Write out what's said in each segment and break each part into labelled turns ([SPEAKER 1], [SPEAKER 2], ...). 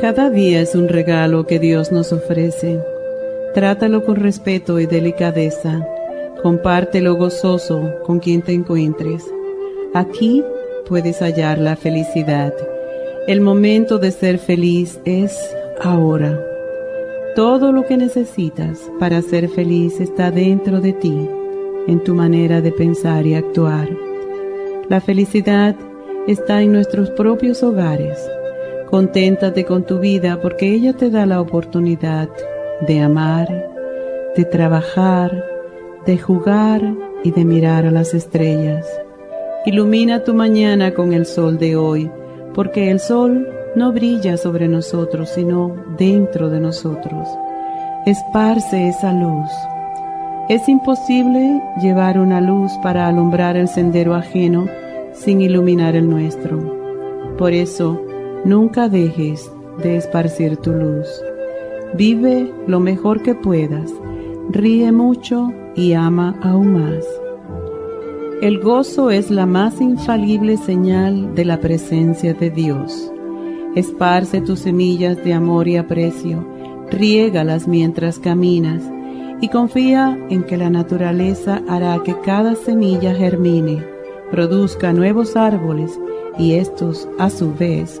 [SPEAKER 1] Cada día es un regalo que Dios nos ofrece. Trátalo con respeto y delicadeza. Compártelo gozoso con quien te encuentres. Aquí puedes hallar la felicidad. El momento de ser feliz es ahora. Todo lo que necesitas para ser feliz está dentro de ti, en tu manera de pensar y actuar. La felicidad está en nuestros propios hogares Conténtate con tu vida porque ella te da la oportunidad de amar, de trabajar, de jugar y de mirar a las estrellas. Ilumina tu mañana con el sol de hoy, porque el sol no brilla sobre nosotros, sino dentro de nosotros. Esparce esa luz. Es imposible llevar una luz para alumbrar el sendero ajeno sin iluminar el nuestro. Por eso, Nunca dejes de esparcir tu luz. Vive lo mejor que puedas, ríe mucho y ama aún más. El gozo es la más infalible señal de la presencia de Dios. Esparce tus semillas de amor y aprecio, riégalas mientras caminas y confía en que la naturaleza hará que cada semilla germine, produzca nuevos árboles y estos, a su vez,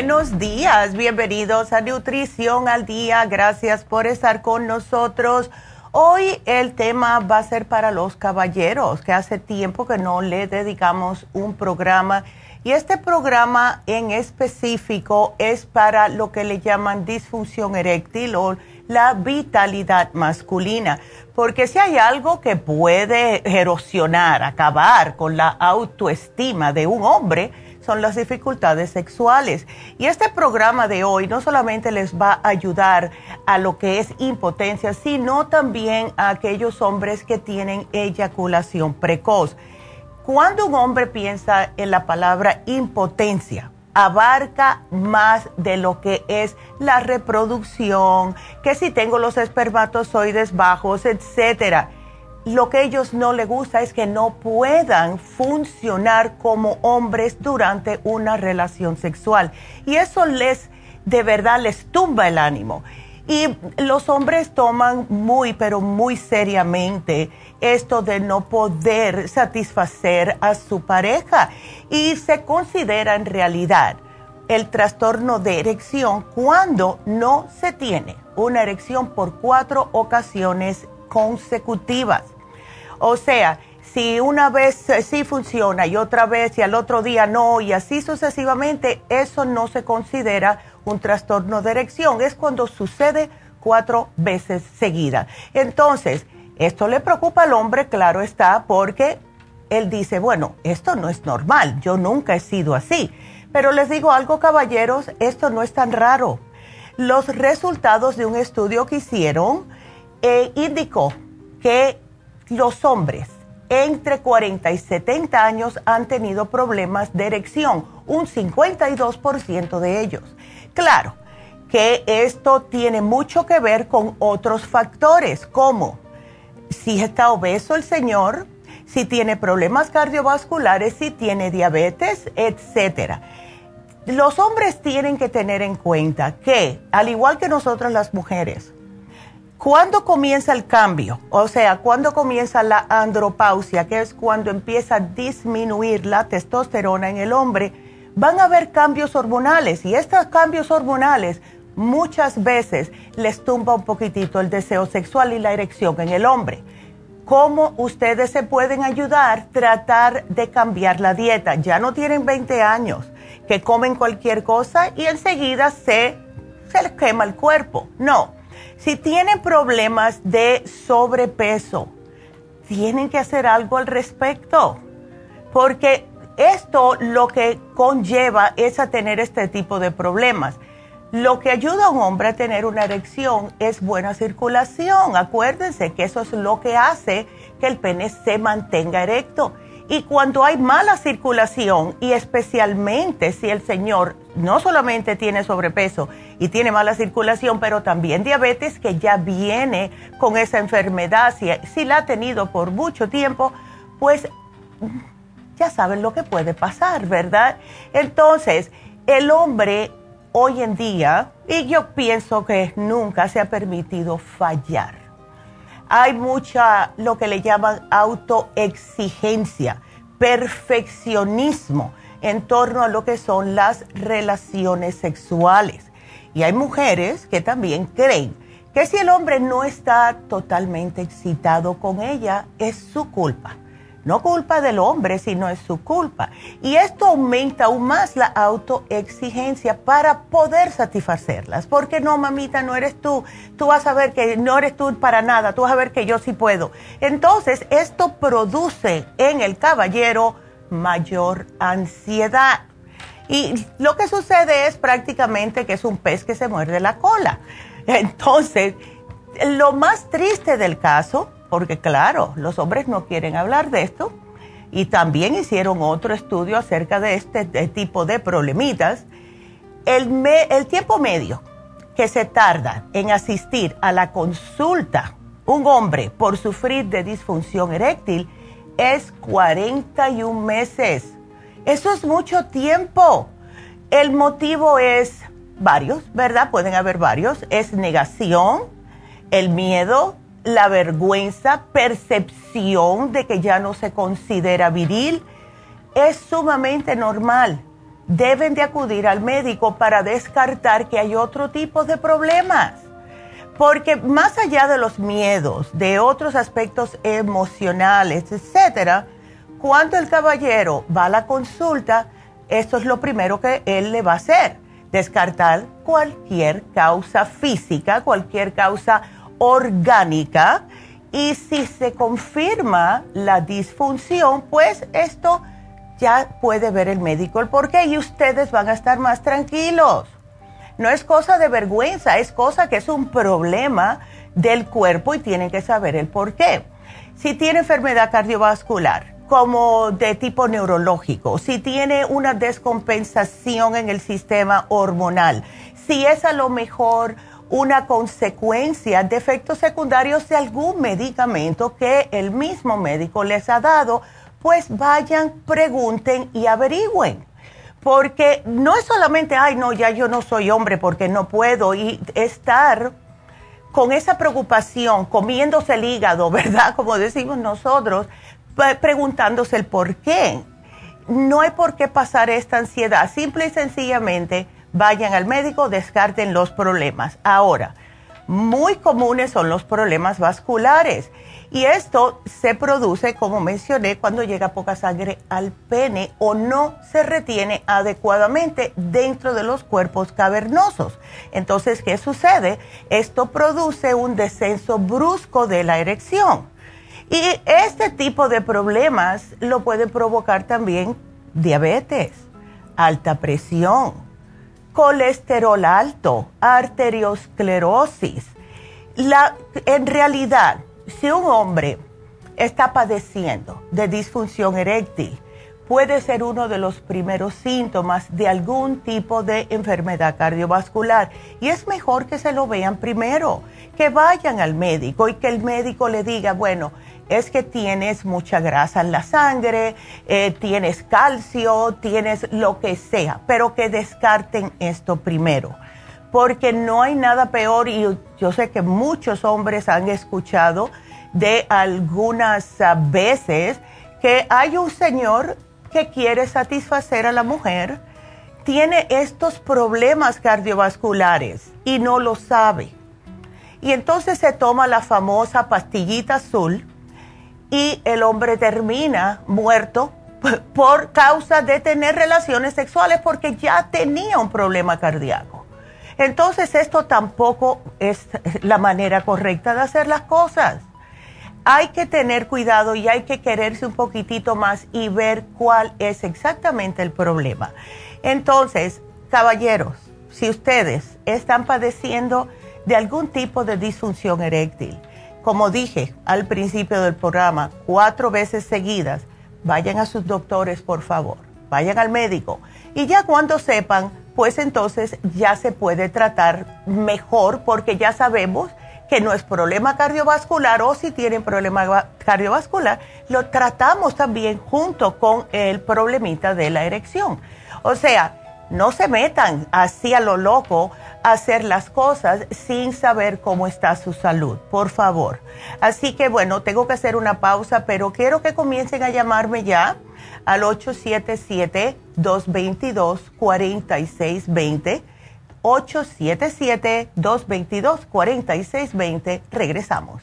[SPEAKER 2] Buenos días, bienvenidos a Nutrición al Día, gracias por estar con nosotros. Hoy el tema va a ser para los caballeros, que hace tiempo que no le dedicamos un programa. Y este programa en específico es para lo que le llaman disfunción eréctil o la vitalidad masculina, porque si hay algo que puede erosionar, acabar con la autoestima de un hombre, son las dificultades sexuales. Y este programa de hoy no solamente les va a ayudar a lo que es impotencia, sino también a aquellos hombres que tienen eyaculación precoz. Cuando un hombre piensa en la palabra impotencia, abarca más de lo que es la reproducción, que si tengo los espermatozoides bajos, etcétera. Lo que a ellos no les gusta es que no puedan funcionar como hombres durante una relación sexual. Y eso les, de verdad, les tumba el ánimo. Y los hombres toman muy, pero muy seriamente esto de no poder satisfacer a su pareja y se considera en realidad el trastorno de erección cuando no se tiene una erección por cuatro ocasiones consecutivas. O sea, si una vez sí funciona y otra vez y al otro día no y así sucesivamente, eso no se considera un trastorno de erección. Es cuando sucede cuatro veces seguida. Entonces, esto le preocupa al hombre, claro está, porque él dice, bueno, esto no es normal, yo nunca he sido así. Pero les digo algo, caballeros, esto no es tan raro. Los resultados de un estudio que hicieron eh, indicó que los hombres entre 40 y 70 años han tenido problemas de erección, un 52% de ellos. Claro que esto tiene mucho que ver con otros factores, como si está obeso el señor, si tiene problemas cardiovasculares, si tiene diabetes, etcétera. Los hombres tienen que tener en cuenta que, al igual que nosotras las mujeres, cuando comienza el cambio, o sea, cuando comienza la andropausia, que es cuando empieza a disminuir la testosterona en el hombre, van a haber cambios hormonales y estos cambios hormonales muchas veces les tumba un poquitito el deseo sexual y la erección en el hombre. ¿Cómo ustedes se pueden ayudar? Tratar de cambiar la dieta. Ya no tienen 20 años, que comen cualquier cosa y enseguida se, se les quema el cuerpo. No. Si tienen problemas de sobrepeso, tienen que hacer algo al respecto. Porque esto lo que conlleva es a tener este tipo de problemas lo que ayuda a un hombre a tener una erección es buena circulación. Acuérdense que eso es lo que hace que el pene se mantenga erecto. Y cuando hay mala circulación, y especialmente si el señor no solamente tiene sobrepeso y tiene mala circulación, pero también diabetes, que ya viene con esa enfermedad, si, si la ha tenido por mucho tiempo, pues ya saben lo que puede pasar, ¿verdad? Entonces, el hombre hoy en día, y yo pienso que nunca se ha permitido fallar. Hay mucha, lo que le llaman autoexigencia, perfeccionismo en torno a lo que son las relaciones sexuales. Y hay mujeres que también creen que si el hombre no está totalmente excitado con ella, es su culpa no culpa del hombre, sino es su culpa. Y esto aumenta aún más la autoexigencia para poder satisfacerlas. Porque no, mamita, no eres tú. Tú vas a ver que no eres tú para nada. Tú vas a ver que yo sí puedo. Entonces, esto produce en el caballero mayor ansiedad. Y lo que sucede es prácticamente que es un pez que se muerde la cola. Entonces, lo más triste del caso porque claro, los hombres no quieren hablar de esto y también hicieron otro estudio acerca de este, tipo de problemitas. El, el tiempo medio que se tarda en asistir a la consulta un hombre por sufrir de disfunción eréctil es 41 meses. Eso es mucho tiempo. El motivo es varios, ¿verdad? Pueden haber varios. Es negación, el miedo, la vergüenza, percepción de que ya no se considera viril, es sumamente normal. Deben de acudir al médico para descartar que hay otro tipo de problemas. Porque más allá de los miedos, de otros aspectos emocionales, etcétera, cuando el caballero va a la consulta, esto es lo primero que él le va a hacer, descartar cualquier causa física, cualquier causa orgánica y si se confirma la disfunción, pues esto ya puede ver el médico el por qué y ustedes van a estar más tranquilos. No es cosa de vergüenza, es cosa que es un problema del cuerpo y tienen que saber el por qué. Si tiene enfermedad cardiovascular, como de tipo neurológico, si tiene una descompensación en el sistema hormonal, si es a lo mejor una consecuencia de efectos secundarios de algún medicamento que el mismo médico les ha dado, pues vayan, pregunten y averigüen. Porque no es solamente, ay, no, ya yo no soy hombre porque no puedo, y estar con esa preocupación, comiéndose el hígado, ¿verdad? Como decimos nosotros, preguntándose el por qué. No hay por qué pasar esta ansiedad, simple y sencillamente vayan al médico, descarten los problemas. Ahora, muy comunes son los problemas vasculares y esto se produce, como mencioné, cuando llega poca sangre al pene o no se retiene adecuadamente dentro de los cuerpos cavernosos. Entonces, ¿qué sucede? Esto produce un descenso brusco de la erección. Y este tipo de problemas lo puede provocar también diabetes, alta presión, colesterol alto, arteriosclerosis. En realidad, si un hombre está padeciendo de disfunción eréctil, puede ser uno de los primeros síntomas de algún tipo de enfermedad cardiovascular. Y es mejor que se lo vean primero, que vayan al médico y que el médico le diga, bueno, es que tienes mucha grasa en la sangre, eh, tienes calcio, tienes lo que sea, pero que descarten esto primero, porque no hay nada peor y yo sé que muchos hombres han escuchado de algunas veces que hay un señor que quiere satisfacer a la mujer, tiene estos problemas cardiovasculares y no lo sabe. Y entonces se toma la famosa pastillita azul y el hombre termina muerto por causa de tener relaciones sexuales porque ya tenía un problema cardíaco. Entonces esto tampoco es la manera correcta de hacer las cosas hay que tener cuidado y hay que quererse un poquitito más y ver cuál es exactamente el problema. Entonces, caballeros, si ustedes están padeciendo de algún tipo de disfunción eréctil, como dije al principio del programa, cuatro veces seguidas, vayan a sus doctores, por favor, vayan al médico. Y ya cuando sepan, pues entonces ya se puede tratar mejor porque ya sabemos que no es problema cardiovascular o si tienen problema cardiovascular, lo tratamos también junto con el problemita de la erección. O sea, no se metan así a lo loco hacer las cosas sin saber cómo está su salud, por favor. Así que bueno, tengo que hacer una pausa, pero quiero que comiencen a llamarme ya al 877-222-4620 877-222-4620. Regresamos.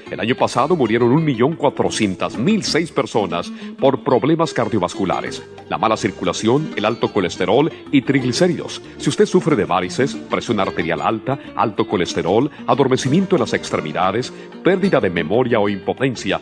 [SPEAKER 3] El año pasado murieron 1.400.006 personas por problemas cardiovasculares, la mala circulación, el alto colesterol y triglicéridos. Si usted sufre de varices, presión arterial alta, alto colesterol, adormecimiento en las extremidades, pérdida de memoria o impotencia,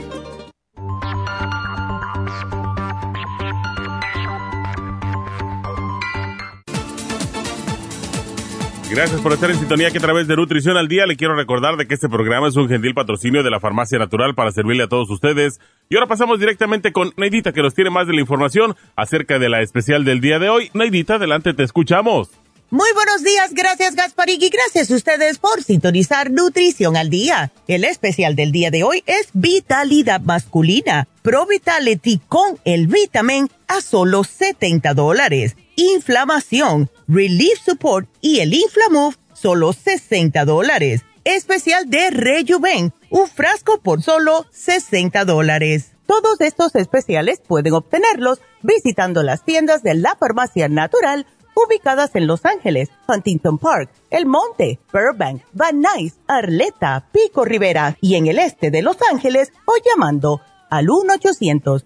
[SPEAKER 4] Gracias por estar en sintonía que a través de Nutrición al Día le quiero recordar de que este programa es un gentil patrocinio de la Farmacia Natural para servirle a todos ustedes. Y ahora pasamos directamente con Neidita que nos tiene más de la información acerca de la especial del día de hoy. Neidita, adelante, te escuchamos.
[SPEAKER 2] Muy buenos días, gracias Gasparín y gracias a ustedes por sintonizar Nutrición al Día. El especial del día de hoy es Vitalidad Masculina, Pro Vitality con el Vitamin a solo 70 dólares inflamación, Relief Support y el Inflamove, solo 60 dólares. Especial de Rejuven, un frasco por solo 60 dólares. Todos estos especiales pueden obtenerlos visitando las tiendas de la farmacia natural ubicadas en Los Ángeles, Huntington Park, El Monte, Burbank, Van Nuys, Arleta, Pico Rivera y en el este de Los Ángeles o llamando al 1 800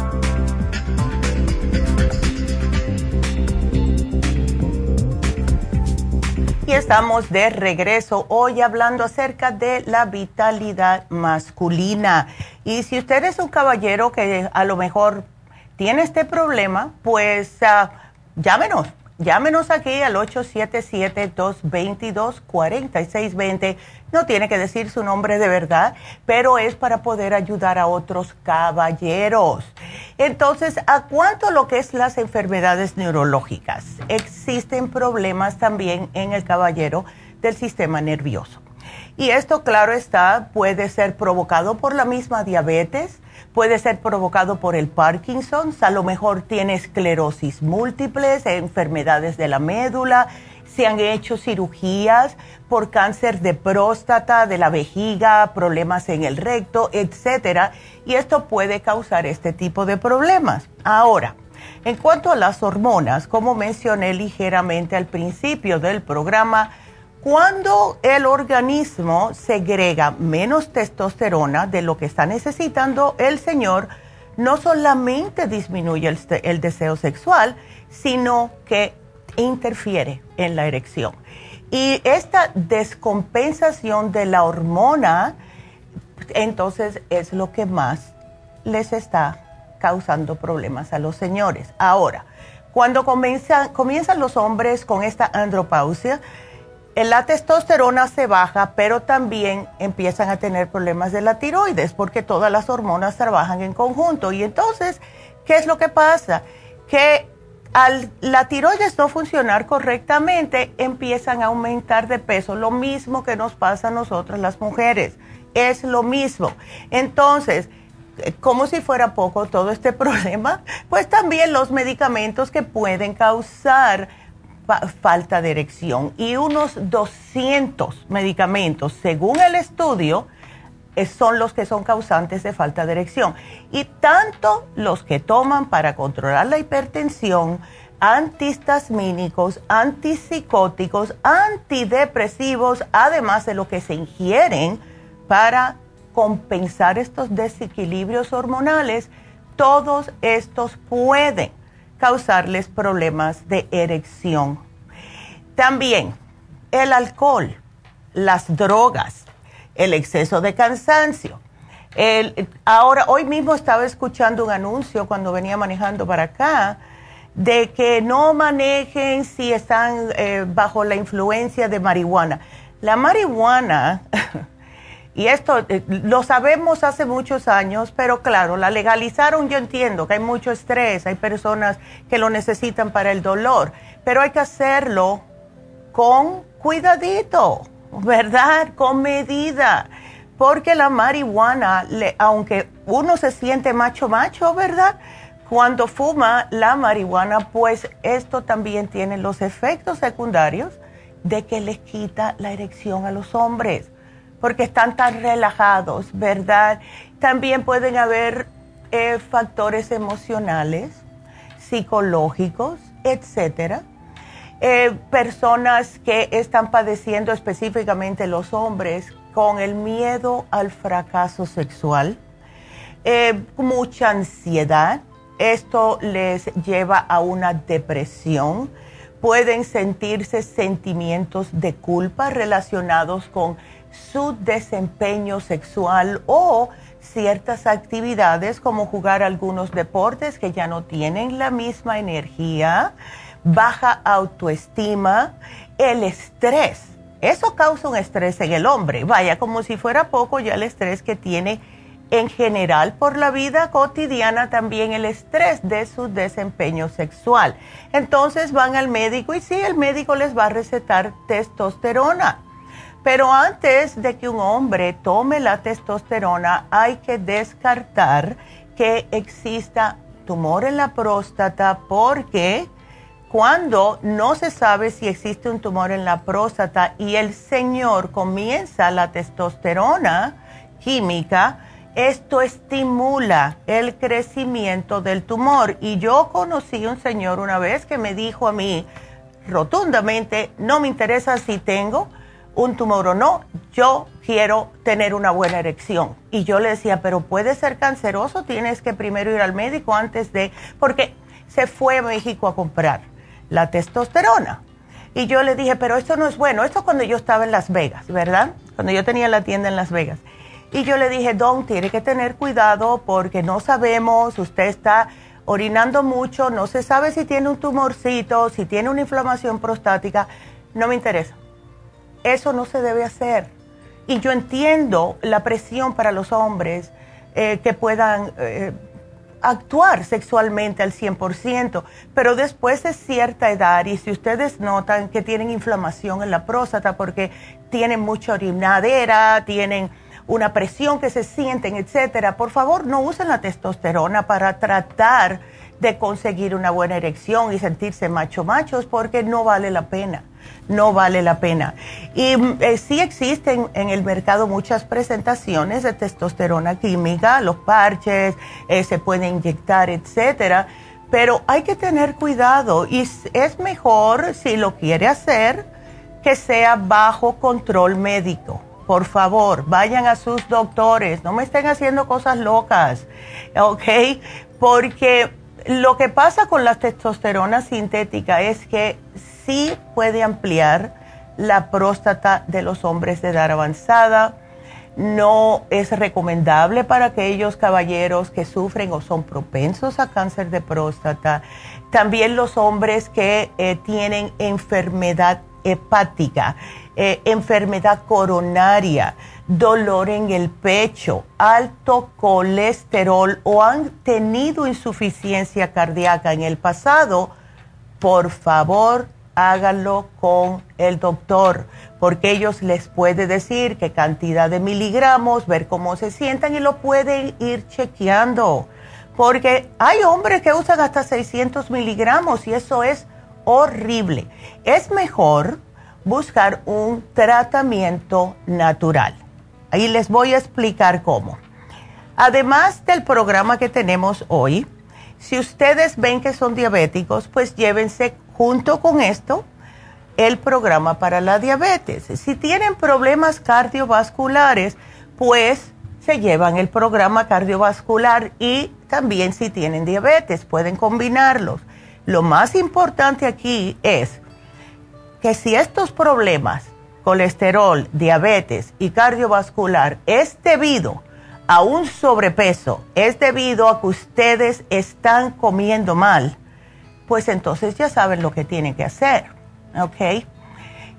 [SPEAKER 2] Estamos de regreso hoy hablando acerca de la vitalidad masculina. Y si usted es un caballero que a lo mejor tiene este problema, pues uh, llámenos Llámenos aquí al 877-222-4620. No tiene que decir su nombre de verdad, pero es para poder ayudar a otros caballeros. Entonces, ¿a cuánto lo que es las enfermedades neurológicas? Existen problemas también en el caballero del sistema nervioso. Y esto, claro está, puede ser provocado por la misma diabetes, puede ser provocado por el Parkinson, a lo mejor tiene esclerosis múltiples, enfermedades de la médula, se han hecho cirugías por cáncer de próstata, de la vejiga, problemas en el recto, etcétera, y esto puede causar este tipo de problemas. Ahora, en cuanto a las hormonas, como mencioné ligeramente al principio del programa, cuando el organismo segrega menos testosterona de lo que está necesitando el señor, no solamente disminuye el, deseo sexual, sino que interfiere en la erección. Y esta descompensación de la hormona, entonces es lo que más les está causando problemas a los señores. Ahora, cuando comienzan los hombres con esta andropausia, la testosterona se baja, pero también empiezan a tener problemas de la tiroides porque todas las hormonas trabajan en conjunto. Y entonces, ¿qué es lo que pasa? Que al la tiroides no funcionar correctamente, empiezan a aumentar de peso, lo mismo que nos pasa a nosotras las mujeres, es lo mismo. Entonces, como si fuera poco todo este problema, pues también los medicamentos que pueden causar falta de erección y unos 200 medicamentos, según el estudio, eh, son los que son causantes de falta de erección. Y tanto los que toman para controlar la hipertensión, antihistamínicos, antipsicóticos, antidepresivos, además de lo que se ingieren para compensar estos desequilibrios hormonales, todos estos pueden causarles problemas de erección. También el alcohol, las drogas, el exceso de cansancio. ahora, hoy mismo estaba escuchando un anuncio cuando venía manejando para acá de que no manejen si están eh, bajo la influencia de marihuana. La marihuana Y esto eh, lo sabemos hace muchos años, pero claro, la legalizaron, yo entiendo que hay mucho estrés, hay personas que lo necesitan para el dolor, pero hay que hacerlo con cuidadito, ¿verdad? Con medida. Porque la marihuana, aunque uno se siente macho macho, ¿verdad? Cuando fuma la marihuana, pues esto también tiene los efectos secundarios de que les quita la erección a los hombres porque están tan relajados, ¿verdad? También pueden haber eh, factores emocionales, psicológicos, etcétera. Eh, personas que están padeciendo específicamente los hombres con el miedo al fracaso sexual, eh, mucha ansiedad, esto les lleva a una depresión, pueden sentirse sentimientos de culpa relacionados con su desempeño sexual o ciertas actividades como jugar algunos deportes que ya no tienen la misma energía, baja autoestima, el estrés. Eso causa un estrés en el hombre. Vaya, como si fuera poco ya el estrés que tiene en general por la vida cotidiana, también el estrés de su desempeño sexual. Entonces van al médico y sí, el médico les va a recetar testosterona pero antes de que un hombre tome la testosterona, hay que descartar que exista tumor en la próstata porque cuando no se sabe si existe un tumor en la próstata y el señor comienza la testosterona química, esto estimula el crecimiento del tumor. Y yo conocí un señor una vez que me dijo a mí rotundamente, no me interesa si tengo un tumor o no, yo quiero tener una buena erección. Y yo le decía, pero puede ser canceroso, tienes que primero ir al médico antes de, porque se fue a México a comprar la testosterona. Y yo le dije, pero esto no es bueno, esto cuando yo estaba en Las Vegas, ¿verdad? Cuando yo tenía la tienda en Las Vegas. Y yo le dije, Don, tiene que tener cuidado porque no sabemos, usted está orinando mucho, no se sabe si tiene un tumorcito, si tiene una inflamación prostática, no me interesa eso no se debe hacer. Y yo entiendo la presión para los hombres eh, que puedan eh, actuar sexualmente al 100%, pero después de cierta edad, y si ustedes notan que tienen inflamación en la próstata porque tienen mucha orinadera, tienen una presión que se sienten, etcétera, por favor no usen la testosterona para tratar de conseguir una buena erección y sentirse macho machos porque no vale la pena no vale la pena. Y mm, eh, sí existen en el mercado muchas presentaciones de testosterona química, los parches, eh, se puede inyectar, etcétera, pero hay que tener cuidado y es mejor si lo quiere hacer que sea bajo control médico. Por favor, vayan a sus doctores, no me estén haciendo cosas locas, ¿ok? Porque lo que pasa con la testosterona sintética es que sí puede ampliar la próstata de los hombres de edad avanzada. No es recomendable para aquellos caballeros que sufren o son propensos a cáncer de próstata. También los hombres que eh, tienen enfermedad hepática, eh, enfermedad coronaria, dolor en el pecho, alto colesterol o han tenido insuficiencia cardíaca en el pasado, por favor háganlo con el doctor, porque ellos les puede decir qué cantidad de miligramos, ver cómo se sientan y lo pueden ir chequeando. Porque hay hombres que usan hasta 600 miligramos y eso es horrible. Es mejor buscar un tratamiento natural. Ahí les voy a explicar cómo. Además del programa que tenemos hoy, si ustedes ven que son diabéticos, pues llévense junto con esto el programa para la diabetes. Si tienen problemas cardiovasculares, pues se llevan el programa cardiovascular y también si tienen diabetes, pueden combinarlos. Lo más importante aquí es que si estos problemas colesterol, diabetes y cardiovascular es debido a un sobrepeso, es debido a que ustedes están comiendo mal, pues entonces ya saben lo que tienen que hacer, ¿ok?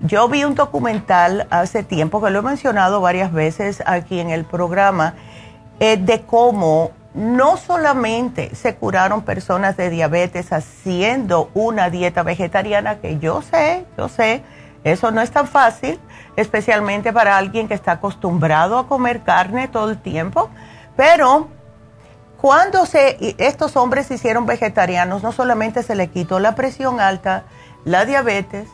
[SPEAKER 2] Yo vi un documental hace tiempo que lo he mencionado varias veces aquí en el programa eh, de cómo no solamente se curaron personas de diabetes haciendo una dieta vegetariana, que yo sé, yo sé, eso no es tan fácil, especialmente para alguien que está acostumbrado a comer carne todo el tiempo. Pero cuando se, estos hombres se hicieron vegetarianos, no solamente se le quitó la presión alta, la diabetes,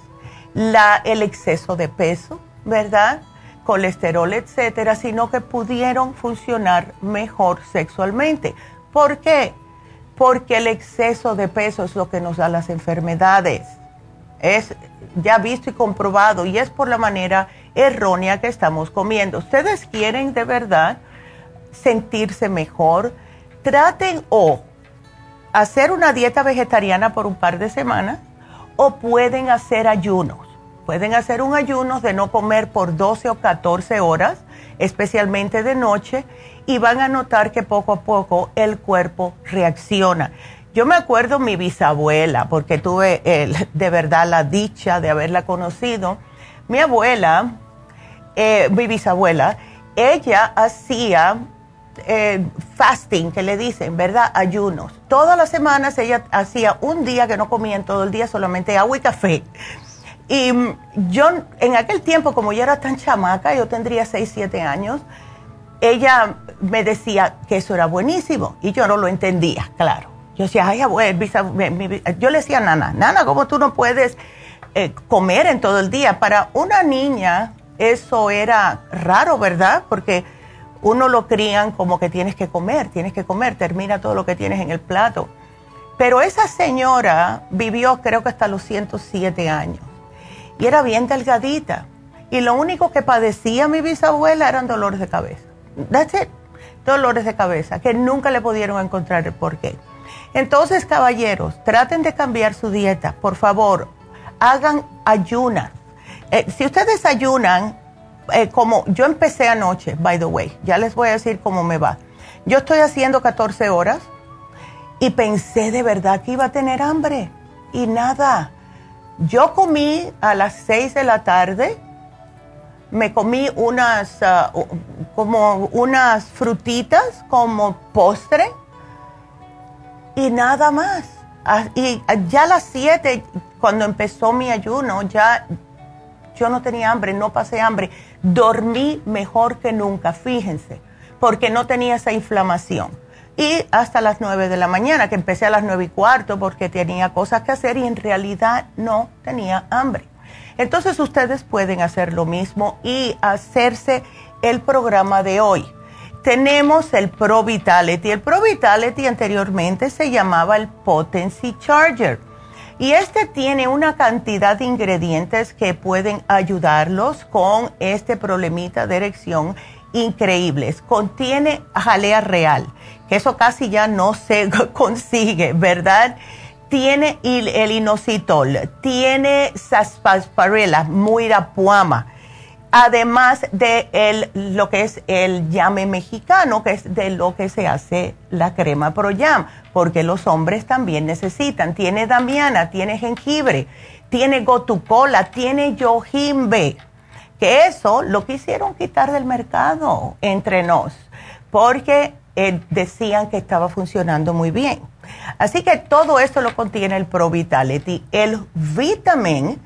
[SPEAKER 2] la, el exceso de peso, ¿verdad? colesterol, etcétera, sino que pudieron funcionar mejor sexualmente. ¿Por qué? Porque el exceso de peso es lo que nos da las enfermedades. Es ya visto y comprobado y es por la manera errónea que estamos comiendo. Ustedes quieren de verdad sentirse mejor, traten o hacer una dieta vegetariana por un par de semanas o pueden hacer ayunos. Pueden hacer un ayuno de no comer por 12 o 14 horas, especialmente de noche, y van a notar que poco a poco el cuerpo reacciona. Yo me acuerdo mi bisabuela, porque tuve de verdad la dicha de haberla conocido. Mi abuela, eh, mi bisabuela, ella hacía eh, fasting, que le dicen, ¿verdad? Ayunos. Todas las semanas ella hacía un día que no comía en todo el día, solamente agua y café. Y mm, yo, en aquel tiempo, como yo era tan chamaca, yo tendría 6, 7 años, ella me decía que eso era buenísimo y yo no lo entendía, claro. Yo decía, ay, abuela, yo le decía, nana, nana, ¿cómo tú no puedes eh, comer en todo el día? Para una niña eso era raro, ¿verdad? Porque uno lo crían como que tienes que comer, tienes que comer, termina todo lo que tienes en el plato. Pero esa señora vivió creo que hasta los 107 años y era bien delgadita. Y lo único que padecía mi bisabuela eran dolores de cabeza. That's it. Dolores de cabeza, que nunca le pudieron encontrar el porqué. Entonces, caballeros, traten de cambiar su dieta. Por favor, hagan ayunas. Eh, si ustedes ayunan, eh, como yo empecé anoche, by the way, ya les voy a decir cómo me va. Yo estoy haciendo 14 horas y pensé de verdad que iba a tener hambre y nada. Yo comí a las 6 de la tarde, me comí unas, ah, como unas frutitas como postre y nada más. Ah, y ya a las 7, cuando empezó mi ayuno, ya yo no tenía hambre, no pasé hambre. Dormí mejor que nunca, fíjense, porque no tenía esa inflamación. Y hasta las 9 de la mañana, que empecé a las nueve y cuarto porque tenía cosas que hacer y en realidad no tenía hambre. Entonces ustedes pueden hacer lo mismo y hacerse el programa de hoy. Tenemos el Pro Vitality. El Pro Vitality anteriormente se llamaba el Potency Charger y este tiene una cantidad de ingredientes que pueden ayudarlos con este problemita de erección increíbles. Contiene jalea real, que eso casi ya no se consigue, ¿verdad? Tiene el inositol, tiene sarsaparilla, muirapuama además de el, lo que es el llame mexicano, que es de lo que se hace la crema Pro Jam, porque los hombres también necesitan. Tiene damiana, tiene jengibre, tiene gotucola, tiene yojimbe, que eso lo quisieron quitar del mercado entre nos, porque eh, decían que estaba funcionando muy bien. Así que todo esto lo contiene el Pro Vitality. El vitamin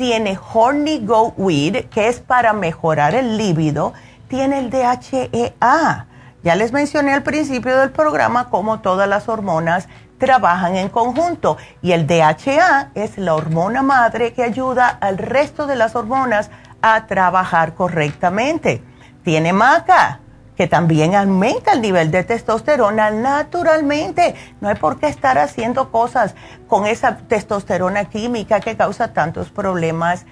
[SPEAKER 2] tiene Horny Goat Weed, que es para mejorar el líbido, tiene el DHEA. Ya les mencioné al principio del programa cómo todas las hormonas trabajan en conjunto y el DHEA es la hormona madre que ayuda al resto de las hormonas a trabajar correctamente. Tiene maca, que también aumenta el nivel de testosterona naturalmente. No hay por qué estar haciendo cosas con esa testosterona química que causa tantos problemas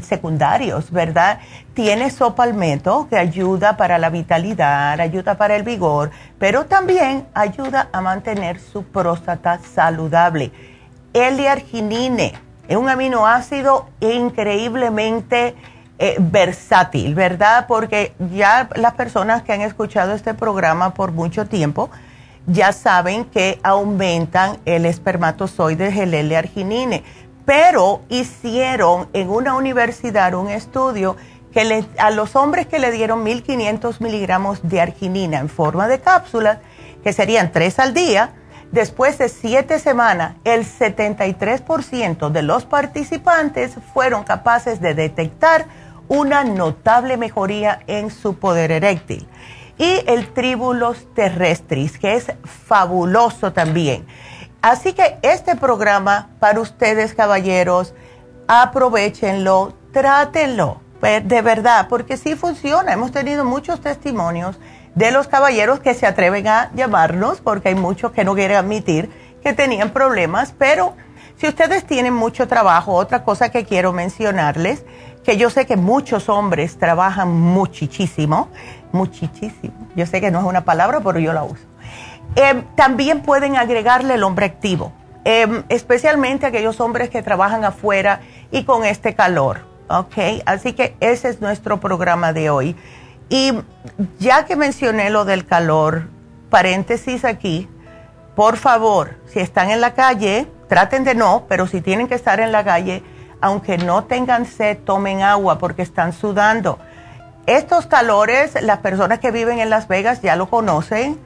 [SPEAKER 2] secundarios, ¿verdad? Tiene sopalmeto que ayuda para la vitalidad, ayuda para el vigor, pero también ayuda a mantener su próstata saludable. L-arginine es un aminoácido increíblemente eh, versátil, ¿verdad? Porque ya las personas que han escuchado este programa por mucho tiempo ya saben que aumentan el espermatozoide l arginine, pero hicieron en una universidad un estudio que a los hombres que le dieron 1500 miligramos de arginina en forma de cápsulas, que serían tres al día, después de siete semanas, el 73% de los participantes fueron capaces de detectar una notable mejoría en su poder eréctil. Y el tríbulos terrestris, que es fabuloso también. Así que este programa para ustedes, caballeros, aprovechenlo, trátenlo, de verdad, porque sí funciona. Hemos tenido muchos testimonios de los caballeros que se atreven a llamarnos, porque hay muchos que no quieren admitir que tenían problemas, pero si ustedes tienen mucho trabajo, otra cosa que quiero mencionarles, que yo sé que muchos hombres trabajan muchísimo, muchísimo. Yo sé que no es una palabra, pero yo la uso. Eh, también pueden agregarle el hombre activo. em, especialmente aquellos hombres que trabajan afuera y con este calor. ¿Ok? Así que ese es nuestro programa de hoy. Y ya que mencioné lo del calor, paréntesis aquí, por favor, si están en la calle, traten de no, pero si tienen que estar en la calle, aunque no tengan sed, tomen agua porque están sudando. Estos calores, las personas que viven en Las Vegas ya lo conocen,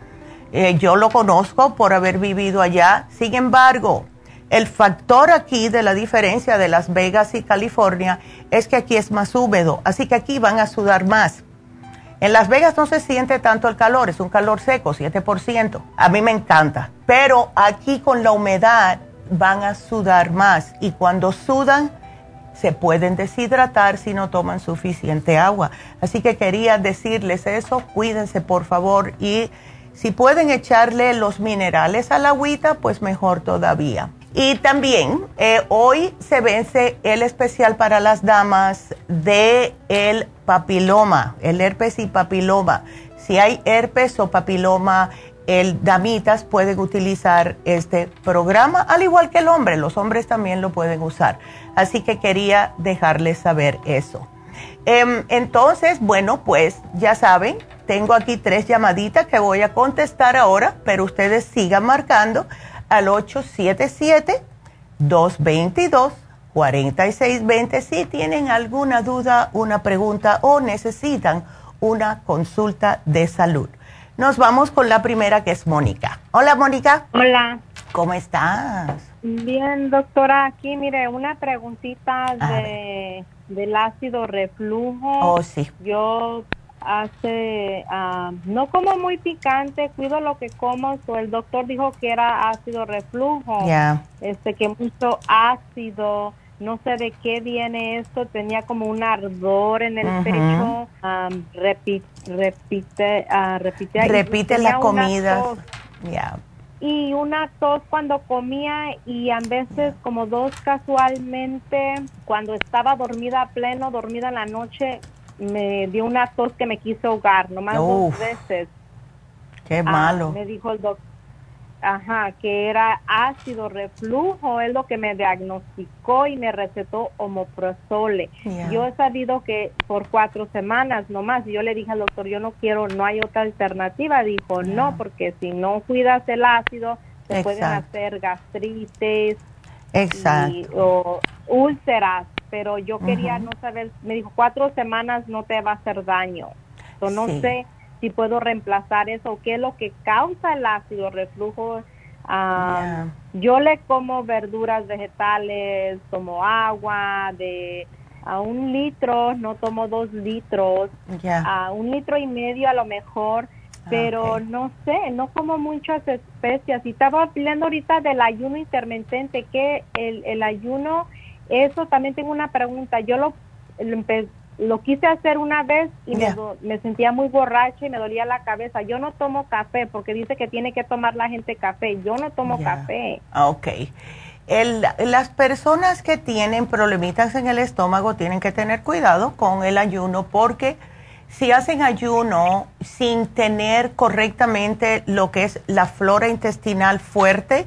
[SPEAKER 2] eh, yo lo conozco por haber vivido allá. Sin embargo, el factor aquí de la diferencia de Las Vegas y California es que aquí es más húmedo, así que aquí van a sudar más. En Las Vegas no se siente tanto el calor, es un calor seco, 7%. A mí me encanta, pero aquí con la humedad van a sudar más y cuando sudan se pueden deshidratar si no toman suficiente agua. Así que quería decirles eso, cuídense por favor y si pueden echarle los minerales a la agüita, pues mejor todavía. Y también eh, hoy se vence el especial para las damas de el papiloma, el herpes y papiloma. Si hay herpes o papiloma, el damitas pueden utilizar este programa, al igual que el hombre, los hombres también lo pueden usar. Así que quería dejarles saber eso. Em, entonces, bueno, pues ya saben, tengo aquí tres llamaditas que voy a contestar ahora, pero ustedes sigan marcando al 877-222-4620 si tienen alguna duda, una pregunta o necesitan una consulta de salud. Nos vamos con la primera que es Mónica. Hola Mónica.
[SPEAKER 5] Hola.
[SPEAKER 2] ¿Cómo estás?
[SPEAKER 5] Bien, doctora, aquí mire, una preguntita de, del ácido reflujo.
[SPEAKER 2] Oh, sí.
[SPEAKER 5] Yo hace, ah, no como muy picante, cuido lo que como, el doctor dijo que era ácido reflujo, este que mucho ácido, no sé de qué viene esto, tenía como un ardor en el pecho, repite, repite, uh, repite,
[SPEAKER 2] repite la comida,
[SPEAKER 5] Y una tos cuando comía y a veces como dos casualmente, cuando estaba dormida a pleno, dormida en la noche, me dio una tos que me quiso ahogar, nomás dos veces.
[SPEAKER 2] Qué ah, malo.
[SPEAKER 5] me dijo el doctor, ajá, que era ácido reflujo, es lo que me diagnosticó y me recetó homoprosole. Yo he sabido que por cuatro semanas nomás, y yo le dije al doctor, yo no quiero, no hay otra alternativa. Dijo, no, porque si no cuidas el ácido, te pueden hacer gastritis. o úlceras pero yo quería no saber, me dijo, cuatro semanas no te va a hacer daño. no sé si puedo reemplazar eso, qué es lo que causa el ácido reflujo. Yo le como verduras vegetales, tomo agua de a un litro, no tomo dos litros, a un litro y medio a lo mejor, ah, pero no sé, no como muchas especias. Y estaba hablando ahorita del ayuno intermitente, que el, el ayuno eso también tengo una pregunta. Yo lo, lo, quise hacer una vez y me, sentía muy borracha y me dolía la cabeza. Yo no tomo café porque dice que tiene que tomar la gente café. Yo no tomo café.
[SPEAKER 2] Ah, ok. El, las personas que tienen problemitas en el estómago tienen que tener cuidado con el ayuno porque si hacen ayuno sin tener correctamente lo que es la flora intestinal fuerte,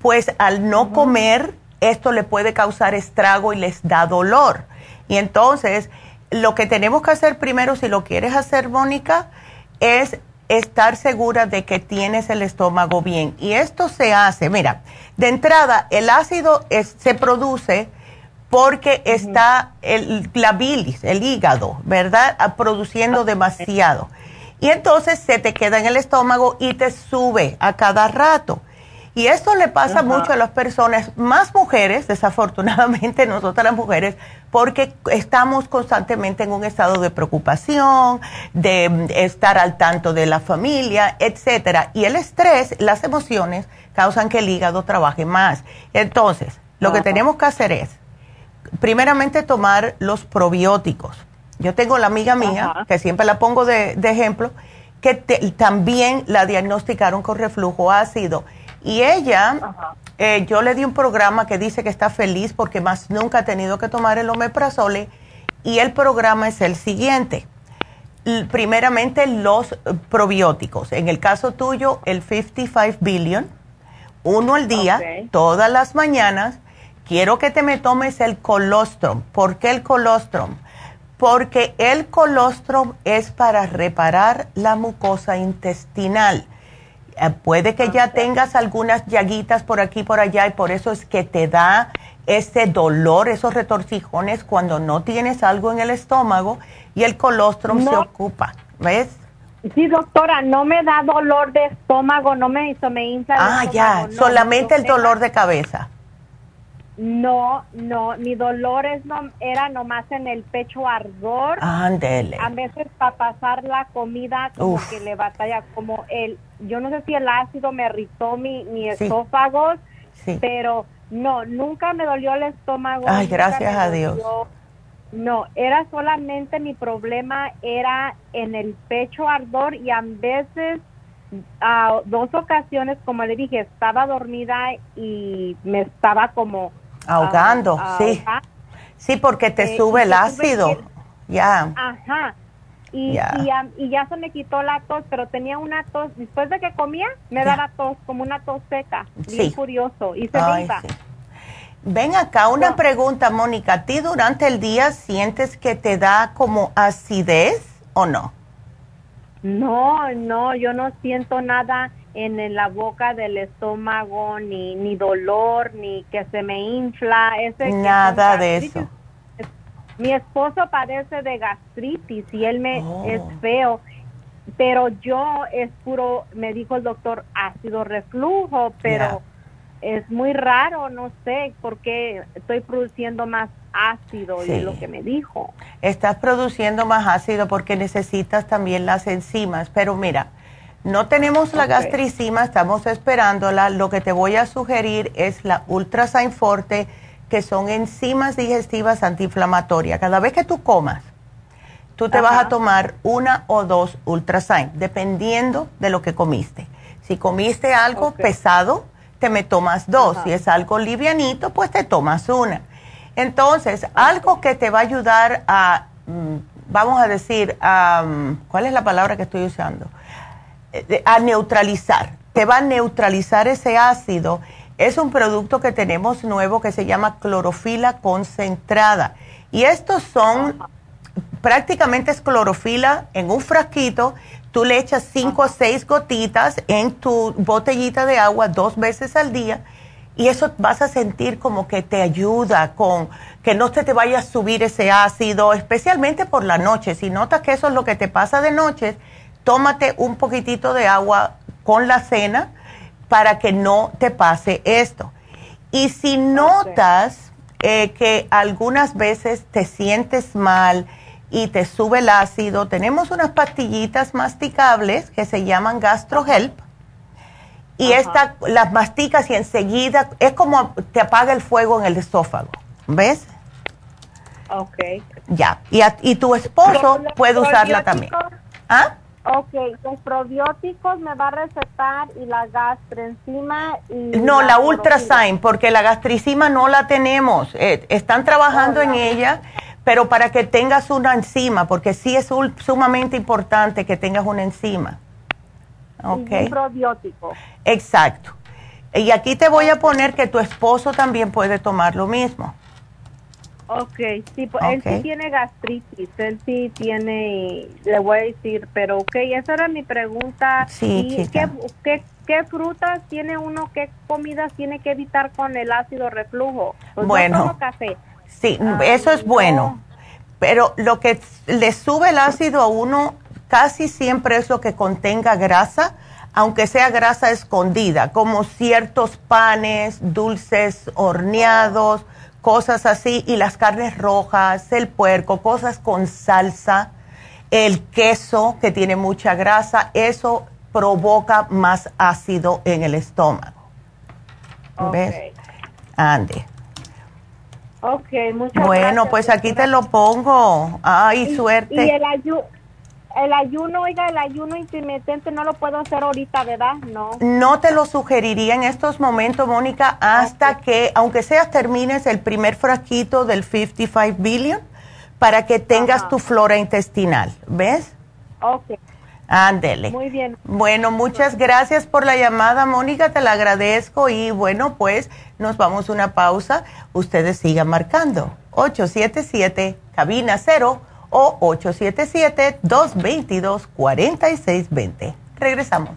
[SPEAKER 2] pues al no comer esto le puede causar estrago y les da dolor. Y entonces, lo que tenemos que hacer primero, si lo quieres hacer, Mónica, es estar segura de que tienes el estómago bien. Y esto se hace, mira, de entrada, el ácido se produce porque está el, la bilis, el hígado, ¿verdad? Ah, produciendo demasiado. Y entonces se te queda en el estómago y te sube a cada rato. Y esto le pasa mucho a las personas, más mujeres, desafortunadamente nosotras las mujeres, porque estamos constantemente en un estado de preocupación, de estar al tanto de la familia, etcétera. Y el estrés, las emociones causan que el hígado trabaje más. Entonces, lo que tenemos que hacer es, primeramente, tomar los probióticos. Yo tengo la amiga mía, que siempre la pongo de, ejemplo, que también la diagnosticaron con reflujo ácido y ella, eh, yo le di un programa que dice que está feliz porque más nunca ha tenido que tomar el omeprazole y el programa es el siguiente. primeramente los probióticos. En el caso tuyo, el 55 billion, uno al día, todas las mañanas. Quiero que te me tomes el colostrum. ¿Por qué el colostrum? Porque el colostrum es para reparar la mucosa intestinal. Eh, puede que ya tengas algunas llaguitas por aquí y por allá y por eso es que te da ese dolor, esos retorcijones cuando no tienes algo en el estómago y el colostrum se ocupa, ¿ves?
[SPEAKER 5] Sí, doctora, no me da dolor de estómago, no me hizo, me infla.
[SPEAKER 2] ah, ya, solamente el dolor de cabeza.
[SPEAKER 5] No, no, mi dolor es no, era nomás en el pecho ardor.
[SPEAKER 2] Ándele.
[SPEAKER 5] A veces para pasar la comida como que le batalla, como el, yo no sé si el ácido me irritó mi, mi esófago, pero no, nunca me dolió el estómago.
[SPEAKER 2] Ay, gracias a Dios.
[SPEAKER 5] No, era solamente mi problema, era en el pecho ardor y a veces, a dos ocasiones, como le dije, estaba dormida y me estaba como...
[SPEAKER 2] Ahogando, sí. Sí, porque te eh, sube el ácido. Ya.
[SPEAKER 5] Ajá. Y, ya. Y, ya se me quitó la tos, pero tenía una tos, después de que comía, me daba tos, como una tos seca, bien curioso, y se iba.
[SPEAKER 2] Ven acá, una pregunta, Mónica. ¿A ti durante el día sientes que te da como acidez o no?
[SPEAKER 5] No, no, yo no siento nada en, la boca del estómago, ni, ni dolor, ni que se me infla. Ese
[SPEAKER 2] nada de eso.
[SPEAKER 5] Mi esposo padece de gastritis y él me oh. es feo, pero yo es puro, me dijo el doctor, ácido reflujo, pero es muy raro, no sé por qué estoy produciendo más ácido y lo que me dijo.
[SPEAKER 2] Estás produciendo más ácido porque necesitas también las enzimas, pero mira, no tenemos la gastricima, estamos esperándola. Lo que te voy a sugerir es la Ultrasign Forte, que son enzimas digestivas antiinflamatorias. Cada vez que tú comas, tú te vas a tomar una o dos Ultrasign, dependiendo de lo que comiste. Si comiste algo pesado, te me tomas dos. Si es algo livianito, pues te tomas una. Entonces, algo que te va a ayudar a, mm, vamos a decir, ¿cuál es la palabra que estoy usando? A neutralizar. Te va a neutralizar ese ácido. Es un producto que tenemos nuevo que se llama clorofila concentrada. Y estos son, prácticamente es clorofila en un frasquito Tú le echas cinco o seis gotitas en tu botellita de agua dos veces al día y eso vas a sentir como que te ayuda con que no te vaya a subir ese ácido, especialmente por la noche. Si notas que eso es lo que te pasa de noche, tómate un poquitito de agua con la cena para que no te pase esto. Y si notas eh, que algunas veces te sientes mal, y te sube el ácido. Tenemos unas pastillitas masticables que se llaman GastroHelp. Y esta, las masticas y enseguida es como te apaga el fuego en el esófago. ¿Ves?
[SPEAKER 5] Ok.
[SPEAKER 2] Ya. Y, y tu esposo puede usarla también. ¿Ah?
[SPEAKER 5] Ok, los probióticos me va a recetar y la gastroenzima y...
[SPEAKER 2] No, la, Ultrasign, porque la gastricima no la tenemos. Eh, están trabajando oh, en ella pero para que tengas una enzima, porque sí es sumamente importante que tengas una enzima.
[SPEAKER 5] Okay. Un probiótico.
[SPEAKER 2] Exacto. Y aquí te voy a poner que tu esposo también puede tomar lo mismo.
[SPEAKER 5] Ok, sí, pues él sí tiene gastritis, él sí tiene, le voy a decir, pero ok, esa era mi pregunta.
[SPEAKER 2] Sí,
[SPEAKER 5] ¿qué, qué, qué, frutas tiene uno, qué comidas tiene que evitar con el ácido reflujo?
[SPEAKER 2] Pues bueno. café. Sí, eso es bueno. Pero lo que le sube el ácido a uno casi siempre es lo que contenga grasa, aunque sea grasa escondida, como ciertos panes, dulces horneados, cosas así, y las carnes rojas, el puerco, cosas con salsa, el queso que tiene mucha grasa, eso provoca más ácido en el estómago. ¿Ves? Ande.
[SPEAKER 5] Ok, muchas
[SPEAKER 2] Bueno, pues aquí te lo pongo. Ay, suerte.
[SPEAKER 5] Y el, el ayuno, oiga, el ayuno intermitente no lo puedo hacer ahorita, ¿verdad? No.
[SPEAKER 2] No te lo sugeriría en estos momentos, Mónica, hasta que, aunque sea, termines el primer frasquito del 55 billion para que tengas tu flora intestinal, ¿ves?
[SPEAKER 5] Ok.
[SPEAKER 2] Ándele.
[SPEAKER 5] Muy bien.
[SPEAKER 2] Bueno, muchas gracias por la llamada, Mónica, te la agradezco y bueno, pues nos vamos a una pausa. Ustedes sigan marcando 877 cabina 0 o 877 222 4620. Regresamos.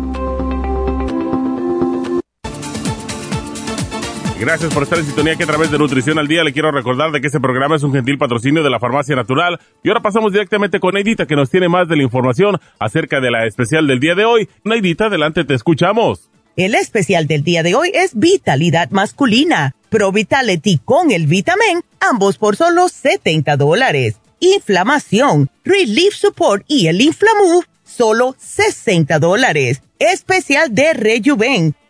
[SPEAKER 4] Gracias por estar en sintonía que a través de Nutrición al Día le quiero recordar de que este programa es un gentil patrocinio de la Farmacia Natural. Y ahora pasamos directamente con Neidita que nos tiene más de la información acerca de la especial del día de hoy. Neidita, adelante, te escuchamos.
[SPEAKER 6] El especial del día de hoy es Vitalidad Masculina, Pro Vitality con el Vitamin, ambos por solo 70 dólares. Inflamación, Relief Support y el Inflamove, solo 60 dólares. Especial de Rejuven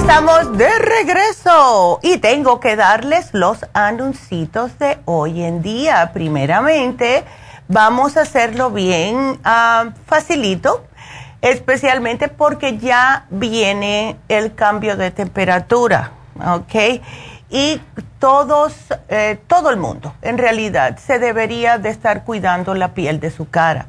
[SPEAKER 2] Estamos de regreso y tengo que darles los anuncios de hoy en día. Primeramente, vamos a hacerlo bien ah, facilito, especialmente porque ya viene el cambio de temperatura, ¿ok? Y todos, eh, todo el mundo, en realidad, se debería de estar cuidando la piel de su cara.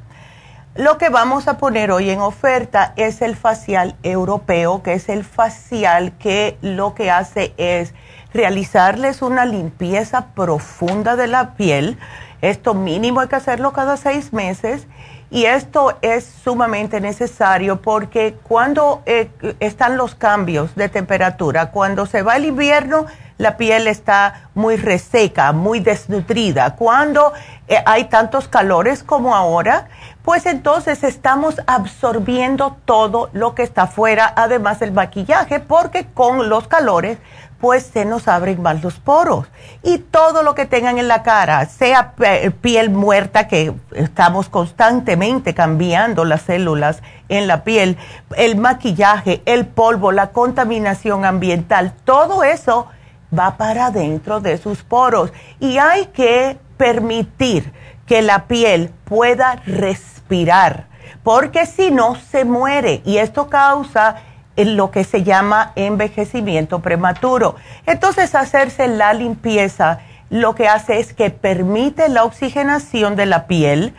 [SPEAKER 2] Lo que vamos a poner hoy en oferta es el facial europeo, que es el facial que lo que hace es realizarles una limpieza profunda de la piel. Esto mínimo hay que hacerlo cada seis meses y esto es sumamente necesario porque cuando eh, están los cambios de temperatura, cuando se va el invierno, la piel está muy reseca, muy desnutrida. Cuando eh, hay tantos calores como ahora, pues entonces estamos absorbiendo todo lo que está afuera, además del maquillaje, porque con los calores pues se nos abren más los poros. Y todo lo que tengan en la cara, sea piel muerta, que estamos constantemente cambiando las células en la piel, el maquillaje, el polvo, la contaminación ambiental, todo eso va para adentro de sus poros. Y hay que permitir que la piel pueda respirar, porque si no se muere y esto causa lo que se llama envejecimiento prematuro. Entonces, hacerse la limpieza lo que hace es que permite la oxigenación de la piel,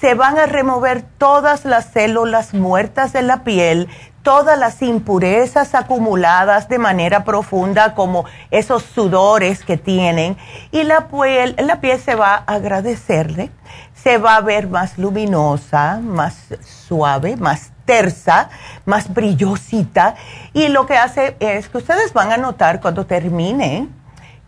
[SPEAKER 2] se van a remover todas las células muertas de la piel, todas las impurezas acumuladas de manera profunda, como esos sudores que tienen, y la piel, la piel se va a agradecerle, se va a ver más luminosa, más suave, más tersa, más brillosita, y lo que hace es que ustedes van a notar cuando termine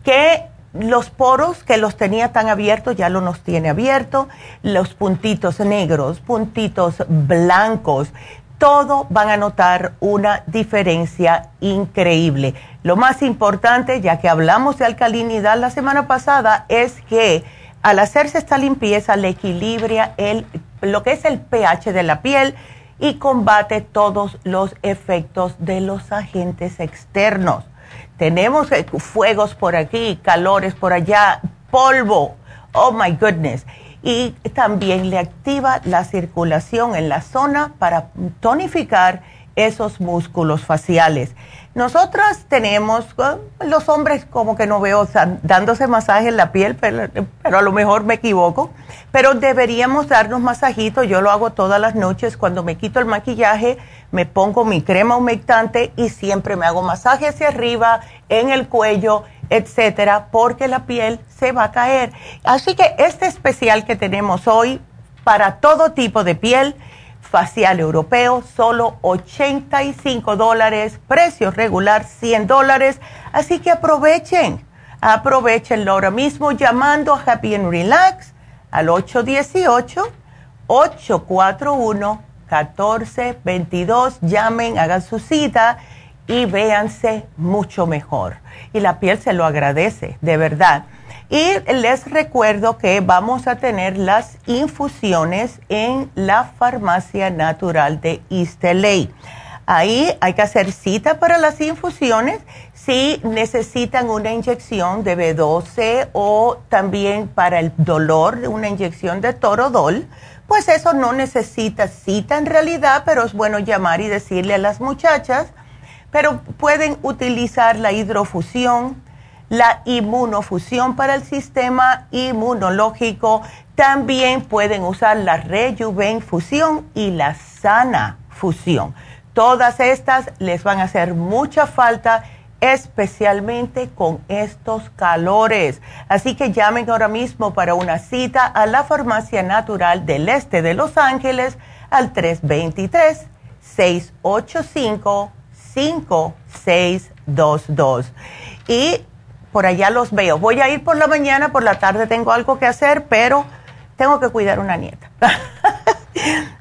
[SPEAKER 2] que los poros que los tenía tan abiertos ya lo nos tiene abierto, los puntitos negros, puntitos blancos, todo van a notar una diferencia increíble. Lo más importante, ya que hablamos de alcalinidad la semana pasada, es que al hacerse esta limpieza le equilibra el, lo que es el pH de la piel y combate todos los efectos de los agentes externos. Tenemos eh, fuegos por aquí, calores por allá, polvo. Oh my goodness. Y también le activa la circulación en la zona para tonificar esos músculos faciales. Nosotras tenemos, los hombres como que no veo dándose masaje en la piel, pero, pero, a lo mejor me equivoco, pero deberíamos darnos masajitos, yo lo hago todas las noches cuando me quito el maquillaje, me pongo mi crema humectante y siempre me hago masaje hacia arriba, en el cuello, etcétera, porque la piel se va a caer. Así que este especial que tenemos hoy para todo tipo de piel, facial europeo, solo 85 dólares, precio regular 100 dólares. Así que aprovechen, aprovechenlo ahora mismo llamando a Happy and Relax al 818-841-1422. Llamen, hagan su cita y véanse mucho mejor. Y la piel se lo agradece, de verdad. Y les recuerdo que vamos a tener las infusiones en la farmacia natural de East Ahí hay que hacer cita para las infusiones si necesitan una inyección de B12 o también para el dolor, una inyección de torodol. Pues eso no necesita cita en realidad, pero es bueno llamar y decirle a las muchachas, pero pueden utilizar la hidrofusión la inmunofusión para el sistema inmunológico. También pueden usar la Rejuven Fusión y la Sana Fusión. Todas estas les van a hacer mucha falta, especialmente con estos calores. Así que llamen ahora mismo para una cita a la Farmacia Natural del Este de Los Ángeles al 323-685-5622. Y por allá los veo. Voy a ir por la mañana, por la tarde tengo algo que hacer, pero tengo que cuidar una nieta.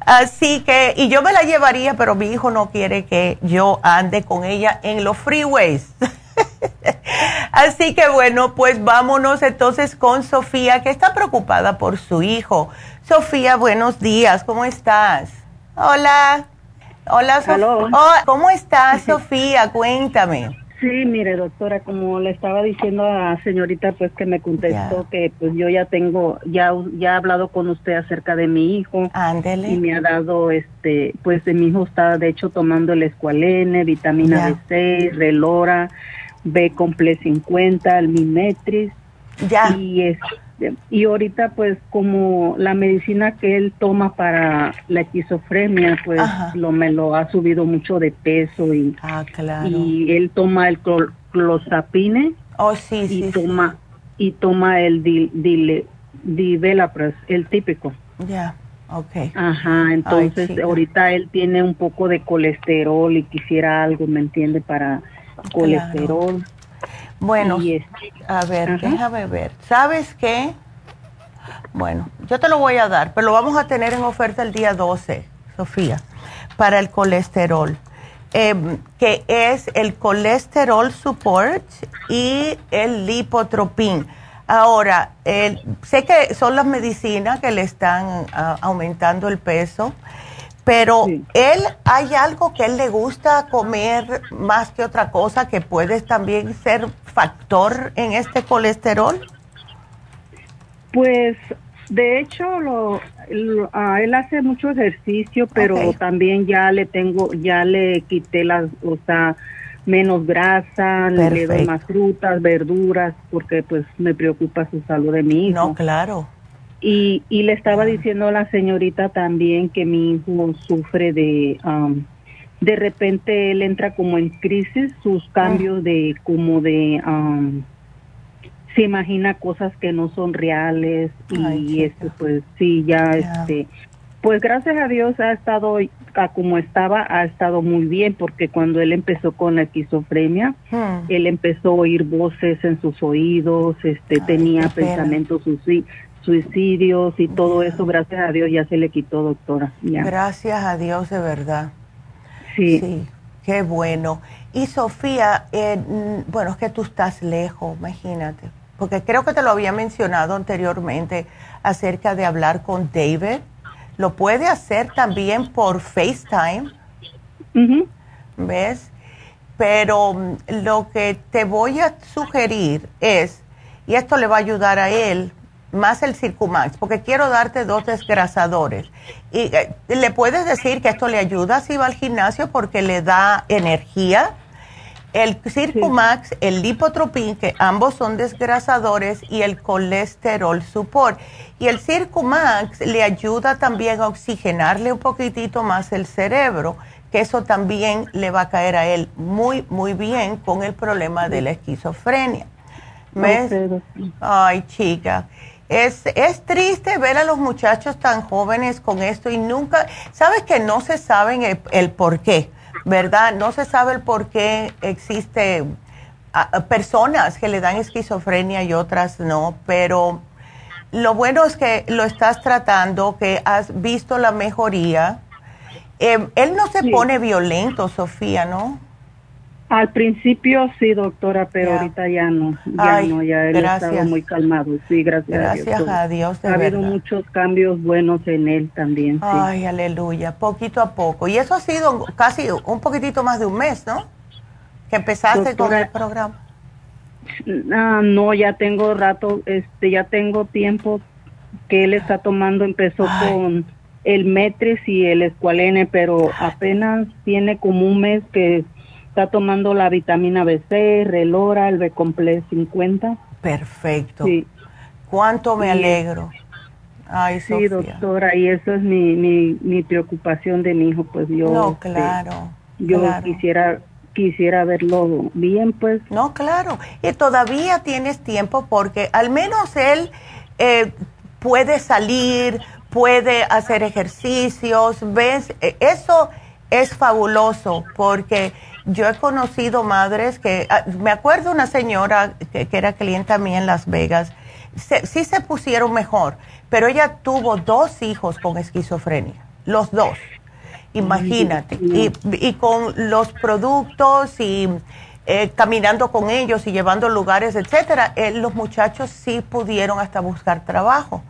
[SPEAKER 2] Así que, y yo me la llevaría, pero mi hijo no quiere que yo ande con ella en los freeways. Así que bueno, pues vámonos entonces con Sofía, que está preocupada por su hijo. Sofía, buenos días, ¿cómo estás? Hola. Hola, Sofía. Oh, ¿Cómo estás, Sofía? Cuéntame.
[SPEAKER 7] Sí, mire, doctora, como le estaba diciendo a señorita, pues que me contestó que pues yo ya tengo, ya, ya he hablado con usted acerca de mi hijo.
[SPEAKER 2] Ándele.
[SPEAKER 7] Y me ha dado, este, pues de mi hijo está de hecho tomando el escualene, vitamina B6, relora, B comple 50, el mimetris.
[SPEAKER 2] Ya.
[SPEAKER 7] Y este y ahorita pues como la medicina que él toma para la esquizofrenia pues lo me lo ha subido mucho de peso y
[SPEAKER 2] ah, claro.
[SPEAKER 7] y él toma el clozapine
[SPEAKER 2] oh sí
[SPEAKER 7] y toma y toma el dile el típico.
[SPEAKER 2] Ya okay
[SPEAKER 7] ajá entonces ahorita él tiene un poco de colesterol y quisiera algo me entiende para colesterol
[SPEAKER 2] bueno, a ver, déjame ver. ¿Sabes qué? Bueno, yo te lo voy a dar, pero lo vamos a tener en oferta el día 12, Sofía, para el colesterol, em, que es el colesterol support y el lipotropin. Ahora, sé que son las medicinas que le están ah, aumentando el peso. Pero él, ¿hay algo que él le gusta comer más que otra cosa que puede también ser factor en este colesterol?
[SPEAKER 7] Pues de hecho lo, ah, él hace mucho ejercicio, pero también ya le tengo, ya le quité las, o sea, menos grasa, le doy más frutas, verduras, porque pues me preocupa su salud de mi hijo.
[SPEAKER 2] No, claro.
[SPEAKER 7] Y, y le estaba diciendo a la señorita también que mi hijo sufre de, um, de repente él entra como en crisis, sus cambios de, como de, um, se imagina cosas que no son reales y esto pues sí, ya este, pues gracias a Dios ha estado a como estaba ha estado muy bien porque cuando él empezó con la esquizofrenia,
[SPEAKER 2] Hmm.
[SPEAKER 7] él empezó a oír voces en sus oídos, este tenía pensamientos suicidios y todo eso, gracias a Dios ya se le quitó, doctora. Ya.
[SPEAKER 2] Gracias a Dios, de verdad.
[SPEAKER 7] Sí.
[SPEAKER 2] qué bueno. Y Sofía, eh, mm, bueno, es que tú estás lejos, imagínate. Porque creo que te lo había mencionado anteriormente acerca de hablar con David. Lo puede hacer también por FaceTime. ¿Ves? Pero mm, lo que te voy a sugerir es, y esto le va a ayudar a él, más el Circumax, porque quiero darte dos desgrasadores. Y eh, le puedes decir que esto le ayuda si va al gimnasio porque le da energía. El Circumax, el Lipotropin, que ambos son desgrasadores, y el colesterol support. Y el Circumax le ayuda también a oxigenarle un poquitito más el cerebro, que eso también le va a caer a él muy, muy bien con el problema de la esquizofrenia. ¿Ves? Ay, chica. Es, es triste ver a los muchachos tan jóvenes con esto y nunca, sabes que no se saben el, el por qué, ¿verdad? No se sabe el por qué existe ah, ah, personas que le dan esquizofrenia y otras no, pero lo bueno es que lo estás tratando, que has visto la mejoría. Eh, él no se pone violento, Sofía, ¿no?
[SPEAKER 7] Al principio sí, doctora, pero ahorita ya no, ya
[SPEAKER 2] Ay,
[SPEAKER 7] no, ya él ha
[SPEAKER 2] gracias.
[SPEAKER 7] estado muy calmado. Sí, gracias,
[SPEAKER 2] Gracias
[SPEAKER 7] a
[SPEAKER 2] a Dios,
[SPEAKER 7] ha habido
[SPEAKER 2] verdad.
[SPEAKER 7] muchos cambios buenos en él también. Sí.
[SPEAKER 2] Ay, aleluya, poquito a poco. Y eso ha sido casi un poquitito más de un mes, ¿no? Que empezaste con
[SPEAKER 7] Doctora,
[SPEAKER 2] el programa.
[SPEAKER 7] Ah, no, ya tengo rato, este, ya tengo tiempo que él está tomando, empezó con el Metris y el Escualene, pero apenas tiene como un mes que está tomando la vitamina B6, Relora, el B-Complex 50.
[SPEAKER 2] Perfecto.
[SPEAKER 7] Sí.
[SPEAKER 2] Cuánto me
[SPEAKER 7] Sí.
[SPEAKER 2] alegro. Ay,
[SPEAKER 7] Sí,
[SPEAKER 2] Sofía.
[SPEAKER 7] doctora, y eso es mi, mi, mi preocupación de mi hijo, pues yo,
[SPEAKER 2] No,
[SPEAKER 7] este,
[SPEAKER 2] claro,
[SPEAKER 7] yo
[SPEAKER 2] claro.
[SPEAKER 7] quisiera quisiera verlo bien, pues.
[SPEAKER 2] No, claro. Y todavía tienes tiempo porque al menos él eh, puede salir, puede hacer ejercicios, ¿ves? Eh, Eso es fabuloso porque yo he conocido madres que, ah, me acuerdo una señora que, que era clienta mía en Las Vegas, se- sí se pusieron mejor, pero ella tuvo dos hijos con esquizofrenia, los dos. Imagínate. Y, y con los productos y eh, caminando con ellos y llevando lugares, etcétera, eh, los muchachos sí pudieron hasta buscar trabajo.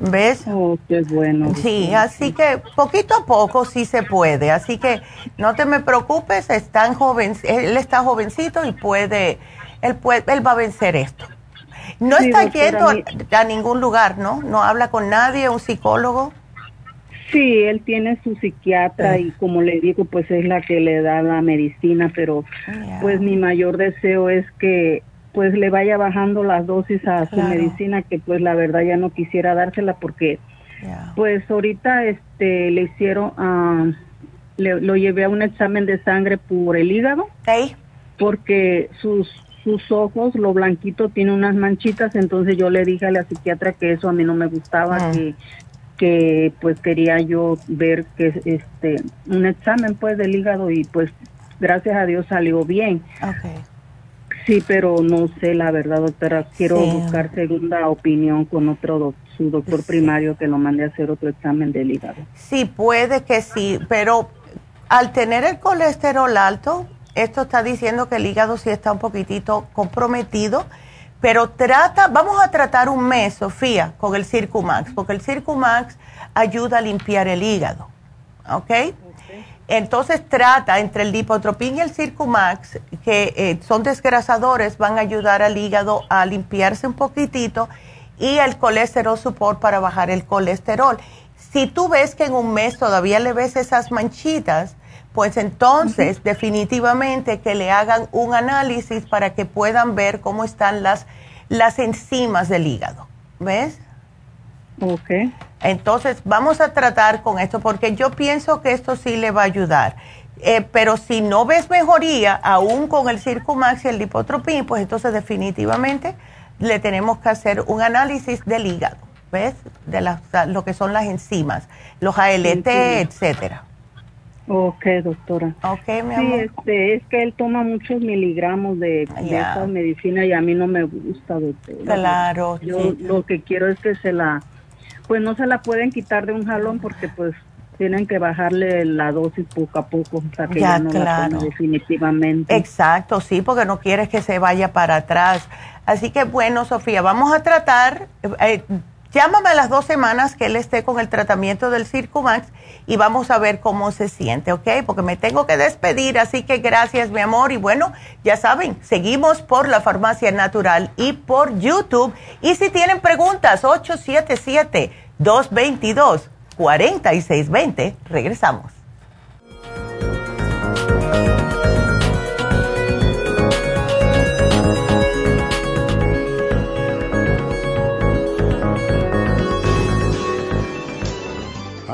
[SPEAKER 2] ¿Ves?
[SPEAKER 7] Oh, qué bueno.
[SPEAKER 2] Sí, así que poquito a poco sí se puede. Así que no te me preocupes, están joven, él está jovencito y puede, él puede, él va a vencer esto. No
[SPEAKER 7] Sí,
[SPEAKER 2] está yendo a, a ningún lugar, ¿no? No habla con nadie, un psicólogo.
[SPEAKER 7] Sí, él tiene su psiquiatra y como le digo, pues es la que le da la medicina, pero pues mi mayor deseo es que pues le vaya bajando las dosis a su
[SPEAKER 2] Claro.
[SPEAKER 7] medicina, que pues la verdad ya no quisiera dársela porque pues ahorita este le hicieron, ah, le- lo llevé a un examen de sangre por el hígado, porque sus sus ojos, lo blanquito tiene unas manchitas, entonces yo le dije a la psiquiatra que eso a mí no me gustaba,
[SPEAKER 2] Ah.
[SPEAKER 7] que que pues quería yo ver que este un examen pues del hígado y pues gracias a Dios salió bien. Sí, pero no sé la verdad, doctora. Quiero
[SPEAKER 2] Sí.
[SPEAKER 7] buscar segunda opinión con otro doc- su doctor primario que lo mande a hacer otro examen del hígado.
[SPEAKER 2] Sí, puede que sí, pero al tener el colesterol alto, esto está diciendo que el hígado sí está un poquitito comprometido, pero trata, vamos a tratar un mes, Sofía, con el Circumax, porque el Circumax ayuda a limpiar el hígado, ¿ok? Entonces trata entre el lipotropín y el Circumax, que eh, son desgrasadores, van a ayudar al hígado a limpiarse un poquitito y el colesterol support para bajar el colesterol. Si tú ves que en un mes todavía le ves esas manchitas, pues entonces definitivamente que le hagan un análisis para que puedan ver cómo están las, las enzimas del hígado. ¿Ves?
[SPEAKER 7] Ok.
[SPEAKER 2] Entonces, vamos a tratar con esto porque yo pienso que esto sí le va a ayudar. Eh, pero si no ves mejoría, aún con el Circumax y el Lipotropin, pues entonces definitivamente le tenemos que hacer un análisis del hígado, ¿ves? De las, lo que son las enzimas, los ALT, etcétera.
[SPEAKER 7] Ok, doctora.
[SPEAKER 8] Ok, mi
[SPEAKER 7] sí,
[SPEAKER 8] amor.
[SPEAKER 7] Este, es que él toma muchos miligramos de, de esa medicina y a mí no me gusta, doctora.
[SPEAKER 8] Claro,
[SPEAKER 7] Yo
[SPEAKER 8] sí.
[SPEAKER 7] lo que quiero es que se la, pues no se la pueden quitar de un jalón porque pues tienen que bajarle la dosis poco a poco hasta que
[SPEAKER 8] Ya,
[SPEAKER 7] ya, no la
[SPEAKER 8] claro.
[SPEAKER 7] tome definitivamente.
[SPEAKER 8] Exacto, sí, porque no quieres que se vaya para atrás. Así que bueno, Sofía, vamos a tratar, eh, llámame a las dos semanas que él esté con el tratamiento del Circumax y vamos a ver cómo se siente, ¿ok? Porque me tengo que despedir, así que gracias, mi amor. Y bueno, ya saben, seguimos por la Farmacia Natural y por YouTube. Y si tienen preguntas, 877-222-4620, regresamos.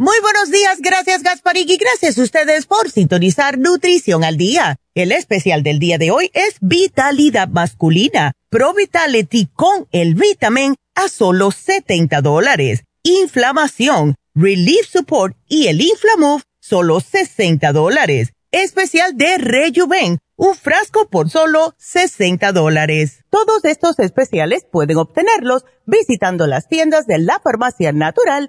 [SPEAKER 2] Muy buenos días, gracias Gasparig y gracias a ustedes por sintonizar Nutrición al Día. El especial del día de hoy es Vitalidad Masculina, Pro Vitality con el Vitamin a solo 70 dólares. Inflamación, Relief Support y el Inflamove, solo 60 dólares. Especial de Rejuven, un frasco por solo 60 dólares. Todos estos especiales pueden obtenerlos visitando las tiendas de la Farmacia Natural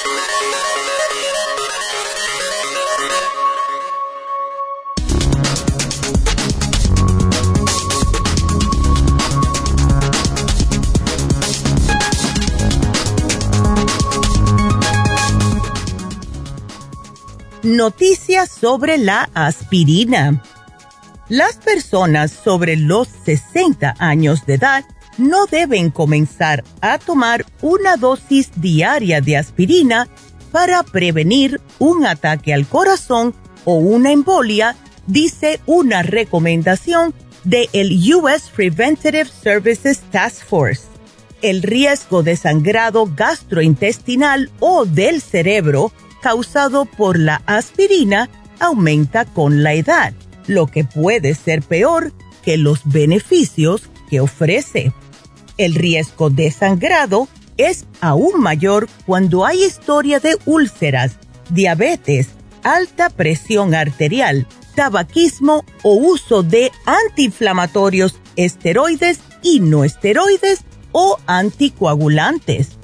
[SPEAKER 2] Noticias sobre la aspirina. Las personas sobre los 60 años de edad no deben comenzar a tomar una dosis diaria de aspirina para prevenir un ataque al corazón o una embolia, dice una recomendación de el US Preventative Services Task Force. El riesgo de sangrado gastrointestinal o del cerebro causado por la aspirina aumenta con la edad, lo que puede ser peor que los beneficios que ofrece. El riesgo de sangrado es aún mayor cuando hay historia de úlceras, diabetes, alta presión arterial, tabaquismo o uso de antiinflamatorios, esteroides y no esteroides o anticoagulantes.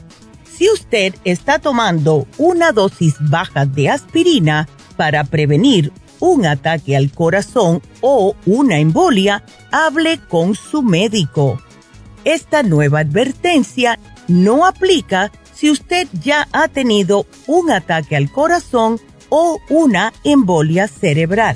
[SPEAKER 6] Si usted está tomando una dosis baja de aspirina para prevenir un ataque al corazón o una embolia, hable con su médico. Esta nueva advertencia no aplica si usted ya ha tenido un ataque al corazón o una embolia cerebral.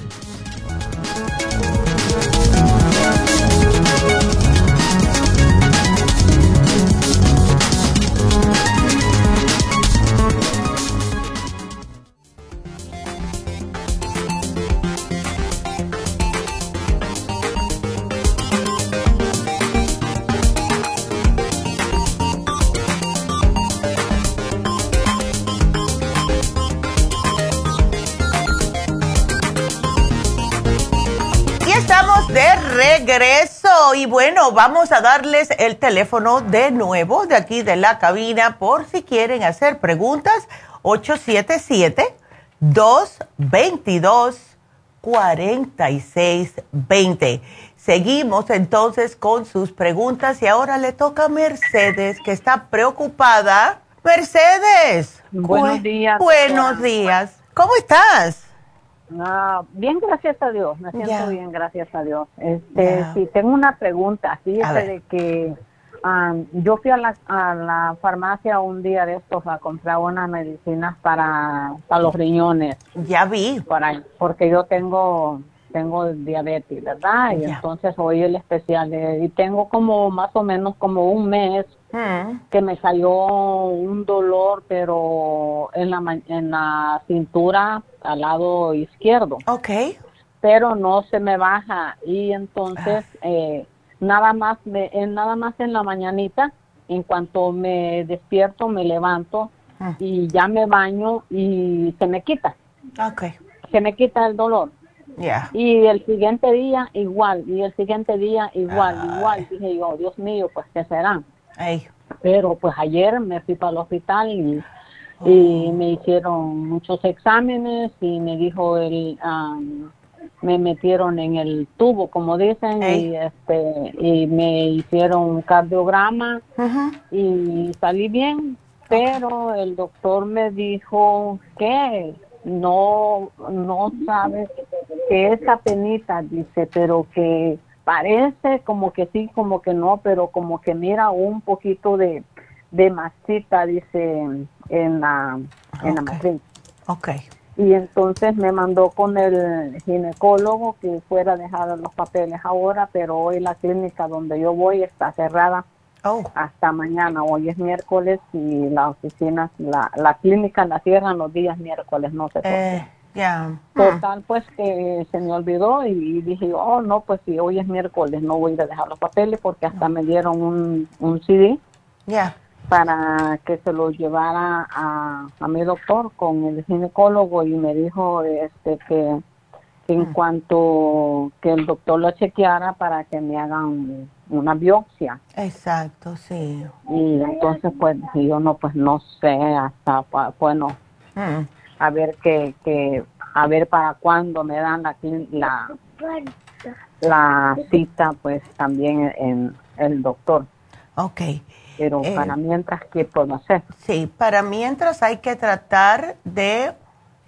[SPEAKER 2] Bueno, vamos a darles el teléfono de nuevo de aquí de la cabina por si quieren hacer preguntas. 877-222-4620. Seguimos entonces con sus preguntas y ahora le toca a Mercedes que está preocupada. Mercedes.
[SPEAKER 9] Buenos días.
[SPEAKER 2] Buenos días. ¿Cómo estás?
[SPEAKER 9] Ah, bien, gracias a Dios. Me siento bien, gracias a Dios. Este, sí, tengo una pregunta. Fíjate de que yo fui a la, a la farmacia un día de estos a comprar unas medicinas para, para los riñones.
[SPEAKER 2] Ya vi.
[SPEAKER 9] Para, porque yo tengo tengo diabetes, ¿verdad? Y entonces hoy el especial y tengo como más o menos como un mes mm. que me salió un dolor, pero en la en la cintura al lado izquierdo.
[SPEAKER 2] Ok.
[SPEAKER 9] Pero no se me baja y entonces ah. eh, nada más me, nada más en la mañanita, en cuanto me despierto me levanto ah. y ya me baño y se me quita.
[SPEAKER 2] Okay.
[SPEAKER 9] Se me quita el dolor y el siguiente día igual, y el siguiente día igual, igual. Dije yo, Dios mío, pues ¿qué será? Pero pues ayer me fui para el hospital y, oh. me hicieron muchos exámenes y me dijo el... me metieron en el tubo, como dicen, y este y me hicieron un cardiograma y salí bien, pero el doctor me dijo que no, no sabe que esa penita, dice, pero que parece como que sí, como que no, pero como que mira un poquito de, de masita, dice, en la, en la matriz.
[SPEAKER 2] Ok.
[SPEAKER 9] Y entonces me mandó con el ginecólogo que fuera a dejar los papeles ahora, pero hoy la clínica donde yo voy está cerrada Oh. Hasta mañana, hoy es miércoles y la oficina, la, la clínica la cierran los días miércoles, no sé por
[SPEAKER 2] eh,
[SPEAKER 9] Total, pues que se me olvidó y dije, oh, no, pues si hoy es miércoles no voy a dejar los papeles porque hasta me dieron un, un CD
[SPEAKER 2] ya.
[SPEAKER 9] para que se lo llevara a, a mi doctor con el ginecólogo y me dijo este que en mm. cuanto que el doctor lo chequeara para que me hagan una biopsia.
[SPEAKER 2] Exacto, sí.
[SPEAKER 9] Y entonces pues yo no pues no sé hasta bueno mm. a ver que, que a ver para cuándo me dan la la, la cita pues también en el doctor.
[SPEAKER 2] Ok.
[SPEAKER 9] Pero eh, para mientras, ¿qué puedo hacer?
[SPEAKER 2] Sí, para mientras hay que tratar de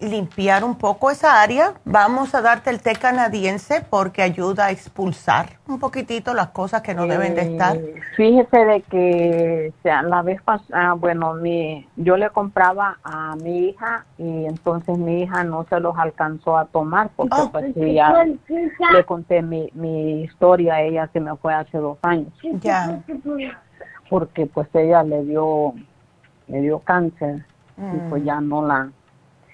[SPEAKER 2] limpiar un poco esa área. Vamos a darte el té canadiense porque ayuda a expulsar un poquitito las cosas que no deben de eh, estar.
[SPEAKER 9] Fíjese de que sea, la vez pasada, bueno, mi, yo le compraba a mi hija y entonces mi hija no se los alcanzó a tomar porque oh. pues ya le conté mi, mi historia a ella que me fue hace dos años.
[SPEAKER 2] Ya.
[SPEAKER 9] Porque pues ella le dio, le dio cáncer y pues mm. ya no la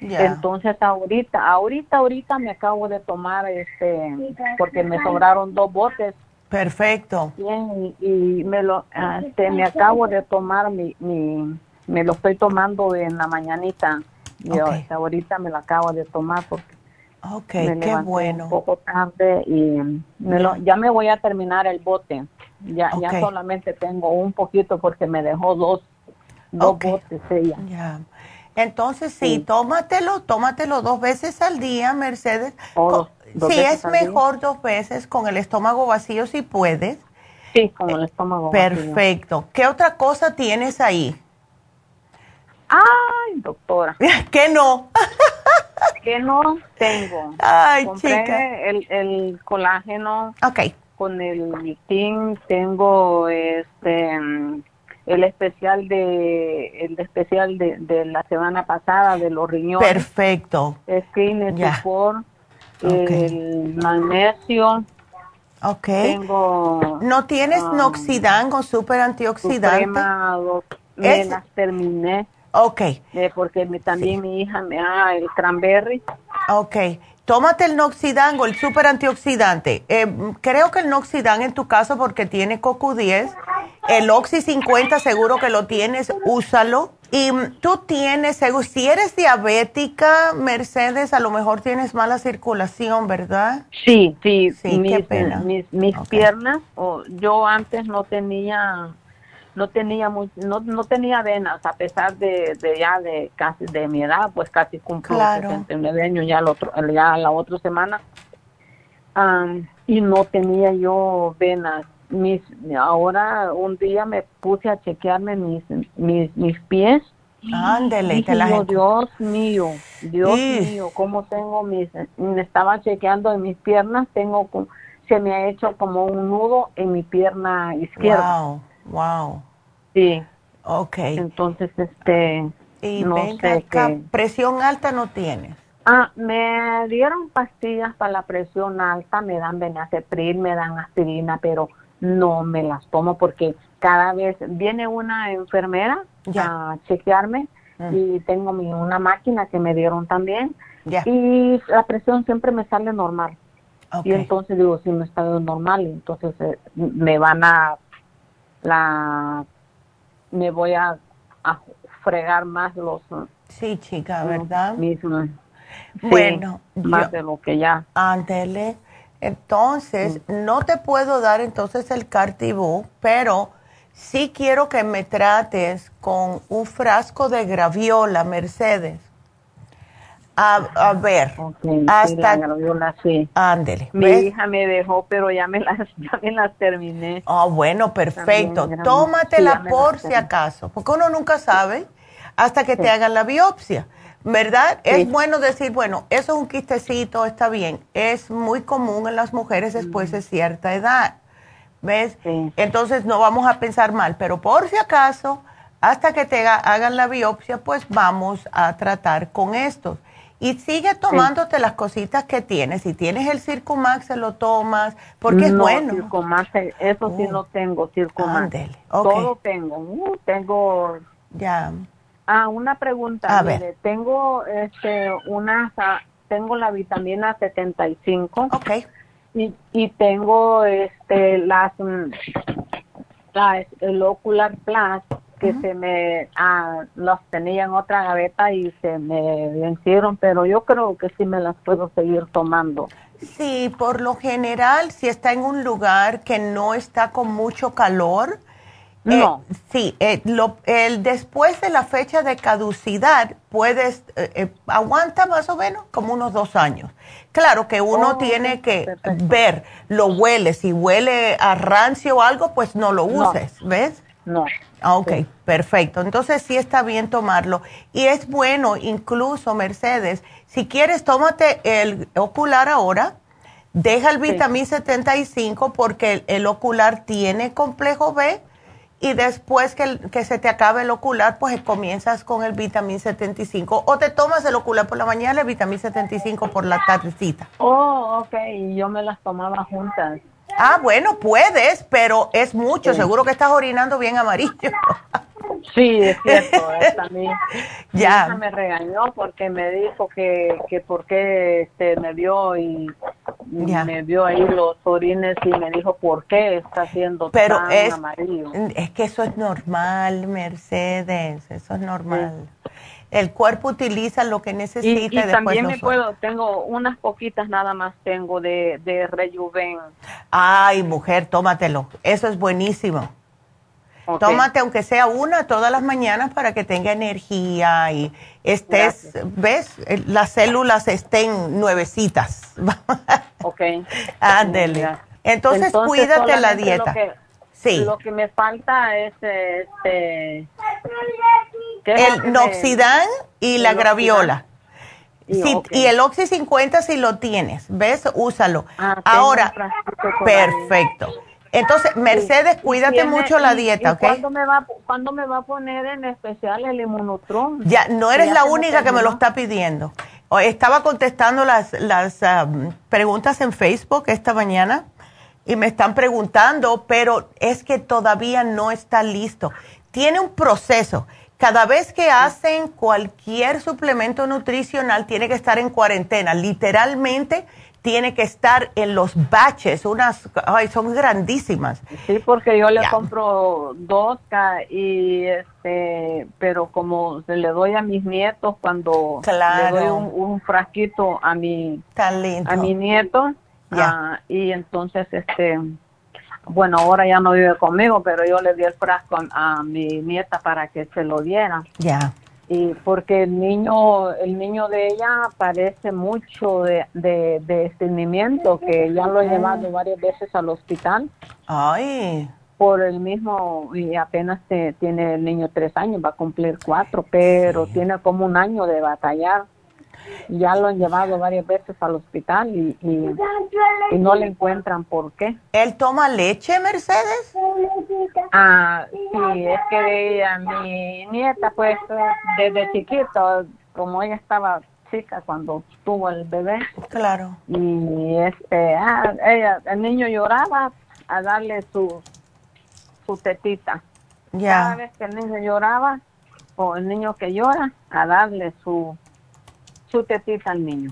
[SPEAKER 9] entonces ahorita, ahorita, ahorita me acabo de tomar este, porque me sobraron dos botes.
[SPEAKER 2] Perfecto.
[SPEAKER 9] Bien, y, me lo, este, me acabo de tomar mi, mi, me lo estoy tomando en la mañanita. Y ahorita me lo acabo de tomar porque
[SPEAKER 2] Ok, qué bueno.
[SPEAKER 9] Un poco tarde y me lo, ya me voy a terminar el bote. Ya, ya solamente tengo un poquito porque me dejó dos, dos botes ella.
[SPEAKER 2] Ya. Entonces, sí, tómatelo, tómatelo dos veces al día, Mercedes.
[SPEAKER 9] Oh,
[SPEAKER 2] sí, es mejor dos veces con el estómago vacío si puedes.
[SPEAKER 9] Sí, con el estómago
[SPEAKER 2] Perfecto. ¿Qué otra cosa tienes ahí?
[SPEAKER 9] doctora.
[SPEAKER 2] ¿Qué no?
[SPEAKER 9] ¿Qué no tengo?
[SPEAKER 2] Ay,
[SPEAKER 9] Compré
[SPEAKER 2] chica.
[SPEAKER 9] El, el colágeno.
[SPEAKER 2] Ok.
[SPEAKER 9] Con el lictin tengo este el especial de el especial de, de la semana pasada de los riñones.
[SPEAKER 2] Perfecto.
[SPEAKER 9] Skin
[SPEAKER 2] Ya.
[SPEAKER 9] Support, el magnesio.
[SPEAKER 2] Ok.
[SPEAKER 9] Tengo
[SPEAKER 2] ¿No tienes
[SPEAKER 9] ah,
[SPEAKER 2] Noxidan o super antioxidante?
[SPEAKER 9] Suprema, dos- me las terminé.
[SPEAKER 2] Ok.
[SPEAKER 9] eh, porque mi- también mi hija me da el cranberry.
[SPEAKER 2] Ok. Tómate el Noxidan o el super antioxidante. Eh, creo que el Noxidan en tu caso porque tiene CoQ10. El Oxy 50 seguro que lo tienes, úsalo. Y mm, tú tienes, si eres diabética, Mercedes, a lo mejor tienes mala circulación, ¿verdad?
[SPEAKER 9] Sí, sí,
[SPEAKER 2] Sí,
[SPEAKER 9] mis,
[SPEAKER 2] qué pena.
[SPEAKER 9] mis, mis piernas, o yo antes no tenía, no tenía mu- no, no tenía venas, a pesar de, de ya de casi de mi edad, pues casi cumplo
[SPEAKER 2] Claro.
[SPEAKER 9] 69 años ya, el otro, ya la otra semana, y no tenía yo venas. Mis, ahora un día me puse a chequearme mis, mis, mis pies.
[SPEAKER 2] Ándele, te encu-
[SPEAKER 9] Dios mío, Dios mío, cómo tengo mis, me estaba chequeando en mis piernas, tengo, se me ha hecho como un nudo en mi pierna izquierda.
[SPEAKER 2] Wow, wow.
[SPEAKER 9] Sí.
[SPEAKER 2] Ok.
[SPEAKER 9] Entonces, este,
[SPEAKER 2] Y
[SPEAKER 9] no
[SPEAKER 2] venga
[SPEAKER 9] sé
[SPEAKER 2] acá,
[SPEAKER 9] qué.
[SPEAKER 2] presión alta no tienes.
[SPEAKER 9] Ah, me dieron pastillas para la presión alta, me dan benacepril, me dan aspirina, pero no me las tomo porque cada vez viene una enfermera a chequearme
[SPEAKER 2] Mm.
[SPEAKER 9] y tengo mi, una máquina que me dieron también
[SPEAKER 2] Ya.
[SPEAKER 9] y la presión siempre me sale normal. Y entonces digo, si me está normal, entonces eh, me van a, la, me voy a, a fregar más los...
[SPEAKER 2] Sí, chica, ¿verdad?
[SPEAKER 9] Mis, sí,
[SPEAKER 2] Bueno,
[SPEAKER 9] más
[SPEAKER 2] yo-
[SPEAKER 9] de lo que ya.
[SPEAKER 2] Ándele. Entonces, no te puedo dar entonces el Cartibú, pero sí quiero que me trates con un frasco de graviola, Mercedes. A, a ver,
[SPEAKER 9] Sí,
[SPEAKER 2] hasta...
[SPEAKER 9] sí.
[SPEAKER 2] Ándele.
[SPEAKER 9] Mi
[SPEAKER 2] ¿ves?
[SPEAKER 9] hija me dejó, pero ya me las, ya me las terminé.
[SPEAKER 2] Ah, bueno, perfecto.
[SPEAKER 9] También,
[SPEAKER 2] Tómatela
[SPEAKER 9] sí,
[SPEAKER 2] por si acaso, porque uno nunca sabe hasta que te hagan la biopsia, ¿verdad?
[SPEAKER 9] Sí.
[SPEAKER 2] Es bueno decir, bueno, eso es un quistecito, está bien. Es muy común en las mujeres después de cierta edad, ¿ves? Entonces no vamos a pensar mal, pero por si acaso, hasta que te haga- hagan la biopsia, pues vamos a tratar con estos. Y sigue tomándote las cositas que tienes. Si tienes el Circumax, se lo tomas, porque es
[SPEAKER 9] No,
[SPEAKER 2] bueno.
[SPEAKER 9] Circumax, eso sí
[SPEAKER 2] Oh.
[SPEAKER 9] no tengo, Circumax.
[SPEAKER 2] Ándele, ok.
[SPEAKER 9] Todo tengo. Uh, tengo.
[SPEAKER 2] Ya.
[SPEAKER 9] Ah, una pregunta.
[SPEAKER 2] A
[SPEAKER 9] mire,
[SPEAKER 2] ver.
[SPEAKER 9] Tengo este, una, tengo la vitamina 75.
[SPEAKER 2] Ok.
[SPEAKER 9] Y, y tengo este, las, mm, las- el Ocular Plus que se me ah, los tenía en otra gaveta y se me vencieron, pero yo creo que sí me las puedo seguir tomando.
[SPEAKER 2] Sí, por lo general, si está en un lugar que no está con mucho calor, eh,
[SPEAKER 9] No.
[SPEAKER 2] sí, eh, lo- el, después de la fecha de caducidad, puedes, eh, eh, aguanta más o menos como unos dos años. Claro que uno
[SPEAKER 9] Oh,
[SPEAKER 2] tiene que ver, lo huele, si huele a rancio o algo, pues no lo
[SPEAKER 9] No.
[SPEAKER 2] uses, ¿ves?
[SPEAKER 9] No.
[SPEAKER 2] Ah, Ok, perfecto. Entonces sí está bien tomarlo. Y es bueno, incluso Mercedes, si quieres, tómate el ocular ahora, deja el vitamín 75 porque el, el ocular tiene complejo B y después que, el- que se te acabe el ocular, pues comienzas con el vitamín 75 o te tomas el ocular por la mañana y el vitamín 75 por la tardecita.
[SPEAKER 9] Oh, ok, y yo me las tomaba juntas.
[SPEAKER 2] Ah, bueno, puedes, pero es mucho.
[SPEAKER 9] Sí.
[SPEAKER 2] Seguro que estás orinando bien amarillo.
[SPEAKER 9] Sí, es cierto, es también. Mi
[SPEAKER 2] Ya.
[SPEAKER 9] hija me regañó porque me dijo que, que por qué este, me vio y
[SPEAKER 2] Ya.
[SPEAKER 9] me vio ahí los orines y me dijo por qué está haciendo
[SPEAKER 2] Pero
[SPEAKER 9] tan
[SPEAKER 2] es,
[SPEAKER 9] amarillo.
[SPEAKER 2] es que eso es normal, Mercedes, eso es normal. El cuerpo utiliza lo que necesita
[SPEAKER 9] Y,
[SPEAKER 2] y, después
[SPEAKER 9] también me puedo, tengo unas poquitas nada más tengo de, de Rejuven.
[SPEAKER 2] Ay, mujer, tómatelo. Eso es buenísimo. Tómate aunque sea una todas las mañanas para que tenga energía y estés, ¿ves? Las células estén nuevecitas.
[SPEAKER 9] Ok.
[SPEAKER 2] Ándele. Entonces, cuídate la dieta.
[SPEAKER 9] Lo que,
[SPEAKER 2] Sí.
[SPEAKER 9] Lo que me falta es este. ¿Qué es lo que
[SPEAKER 2] El Noxidan y la graviola. Y, el Oxy 50 si lo tienes, ¿ves? Úsalo. Ah, Ahora, perfecto. Entonces, Mercedes, cuídate mucho la dieta, ¿ok?
[SPEAKER 9] ¿cuándo me, va, ¿Cuándo me va a poner en especial el inmunotron?
[SPEAKER 2] Ya, no eres la única que me lo está pidiendo. Estaba contestando las, las um, preguntas en Facebook esta mañana y me están preguntando, pero es que todavía no está listo. Tiene un proceso. Cada vez que hacen cualquier suplemento nutricional, tiene que estar en cuarentena. Literalmente tiene que estar en los baches, unas, ay, son grandísimas.
[SPEAKER 9] Sí, porque yo le compro dos y este, pero como se le doy a mis nietos cuando le doy un, frasquito a mi, a mi nieto, ah, y entonces este bueno, ahora ya no vive conmigo, pero yo le di el frasco a, mi nieta para que se lo diera.
[SPEAKER 2] Ya.
[SPEAKER 9] Y porque el niño, el niño de ella parece mucho de, de, de estreñimiento, que ya lo he llevado varias veces al hospital.
[SPEAKER 2] Ay.
[SPEAKER 9] Por el mismo, y apenas tiene el niño tres años, va a cumplir cuatro, pero tiene como un año de batallar ya lo han llevado varias veces al hospital y, y, no le encuentran por qué.
[SPEAKER 2] ¿Él toma leche, Mercedes?
[SPEAKER 9] Ah, sí, es que ella, mi nieta, pues desde chiquito, como ella estaba chica cuando tuvo el bebé.
[SPEAKER 2] Claro.
[SPEAKER 9] Y este, ah, ella, el niño lloraba a darle su, su tetita. Ya. Cada vez que el niño lloraba, o el niño que llora, a darle su su tetita al niño.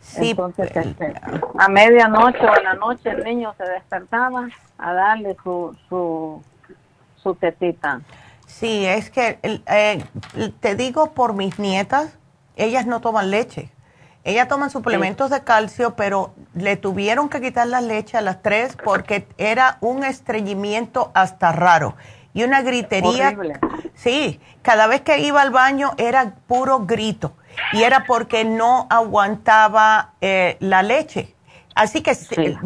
[SPEAKER 9] Sí, Entonces, pues, este, a medianoche o en la noche el niño se despertaba a darle su, su, su tetita.
[SPEAKER 2] Sí, es que eh, te digo por mis nietas, ellas no toman leche. Ellas toman suplementos de calcio, pero le tuvieron que quitar la leche a las tres porque era un estreñimiento hasta raro y una gritería. Sí, cada vez que iba al baño era puro grito y era porque no aguantaba eh, la leche. Así que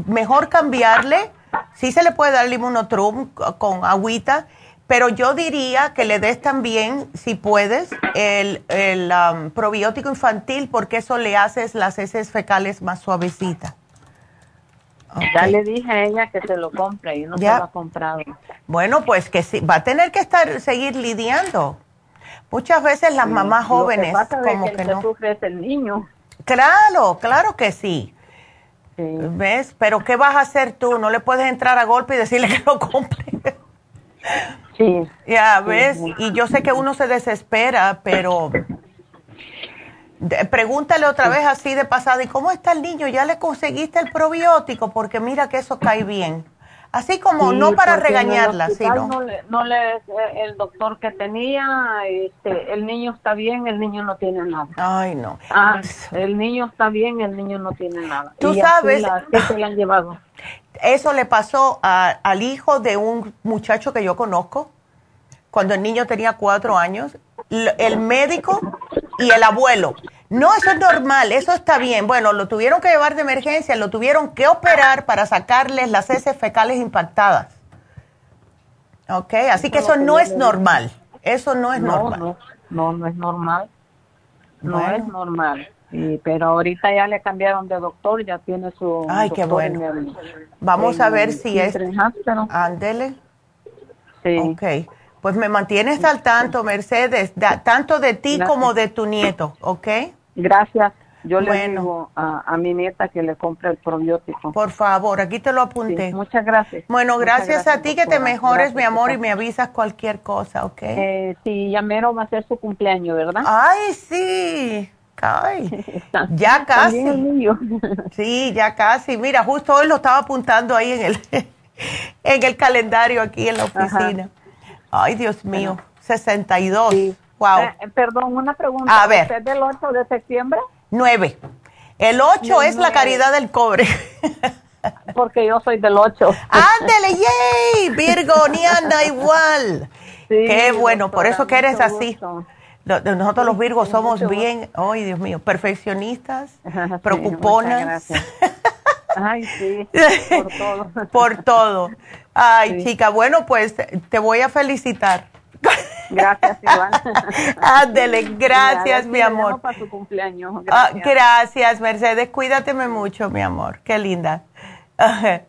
[SPEAKER 2] mejor cambiarle, sí se le puede dar limonotrum con agüita, pero yo diría que le des también, si puedes, el, el um, probiótico infantil porque eso le haces las heces fecales más suavecitas.
[SPEAKER 9] Ya le dije a ella que se lo compre y no se lo ha comprado.
[SPEAKER 2] Bueno, pues que sí, va a tener que estar seguir lidiando. Muchas veces las mamás jóvenes como que, no.
[SPEAKER 9] sufre el niño.
[SPEAKER 2] Claro, claro que sí. ¿Ves? Pero ¿qué vas a hacer tú? No le puedes entrar a golpe y decirle que lo compre.
[SPEAKER 9] Sí.
[SPEAKER 2] Ya, ¿ves? Y yo sé que uno se desespera, pero pregúntale otra vez así de pasada, ¿y cómo está el niño? ¿Ya le conseguiste el probiótico? Porque mira que eso cae bien. Así como no para regañarla, sino.
[SPEAKER 9] No le, no le, el doctor que tenía, este, el niño está bien, el niño no tiene nada.
[SPEAKER 2] Ay, no.
[SPEAKER 9] Ah, el niño está bien, el niño no tiene nada.
[SPEAKER 2] Tú sabes.
[SPEAKER 9] ¿Qué se le han llevado?
[SPEAKER 2] Eso le pasó al hijo de un muchacho que yo conozco, cuando el niño tenía cuatro años. El médico y el abuelo no, eso es normal, eso está bien. Bueno, lo tuvieron que llevar de emergencia, lo tuvieron que operar para sacarles las heces fecales impactadas. ¿Ok? Así que eso no es normal. Eso no es normal.
[SPEAKER 9] No, no, no es normal. No es normal. pero ahorita ya le cambiaron de doctor, ya tiene su.
[SPEAKER 2] Ay, qué bueno. Vamos a ver si es. Ándele. Sí. Ok. Pues me mantienes al tanto, Mercedes, tanto de ti como de tu nieto, ¿ok?
[SPEAKER 9] Gracias. Yo le digo a, mi nieta que le compre el probiótico.
[SPEAKER 2] Por favor, aquí te lo apunté.
[SPEAKER 9] muchas gracias.
[SPEAKER 2] Bueno, gracias, a ti que te mejores, mi amor, y me avisas cualquier cosa, ¿ok?
[SPEAKER 9] Eh, sí, ya mero va a ser su cumpleaños, ¿verdad?
[SPEAKER 2] Ay, sí. Ay, ya casi. Sí, ya casi. Mira, justo hoy lo estaba apuntando ahí en el, en el calendario aquí en la oficina. Ay, Dios mío, 62. Wow.
[SPEAKER 9] Eh, eh, perdón, una pregunta.
[SPEAKER 2] A ver.
[SPEAKER 9] ¿Usted es del 8 de septiembre?
[SPEAKER 2] 9. El 8 es la caridad del cobre.
[SPEAKER 9] Porque yo soy del 8.
[SPEAKER 2] Ándele, yay, Virgo, ni anda igual. Sí, Qué bueno, por eso que eres así. Nosotros los Virgos somos bien, ay Dios mío, perfeccionistas, preocuponas.
[SPEAKER 9] Sí, Ay, sí, por todo.
[SPEAKER 2] por todo. Ay, chica, bueno, pues te voy a felicitar.
[SPEAKER 5] Gracias, Iván.
[SPEAKER 2] Ándele, gracias, mi amor.
[SPEAKER 5] Para tu cumpleaños.
[SPEAKER 2] Ah, gracias. gracias, Mercedes. Cuídateme mucho, mi amor. Qué linda.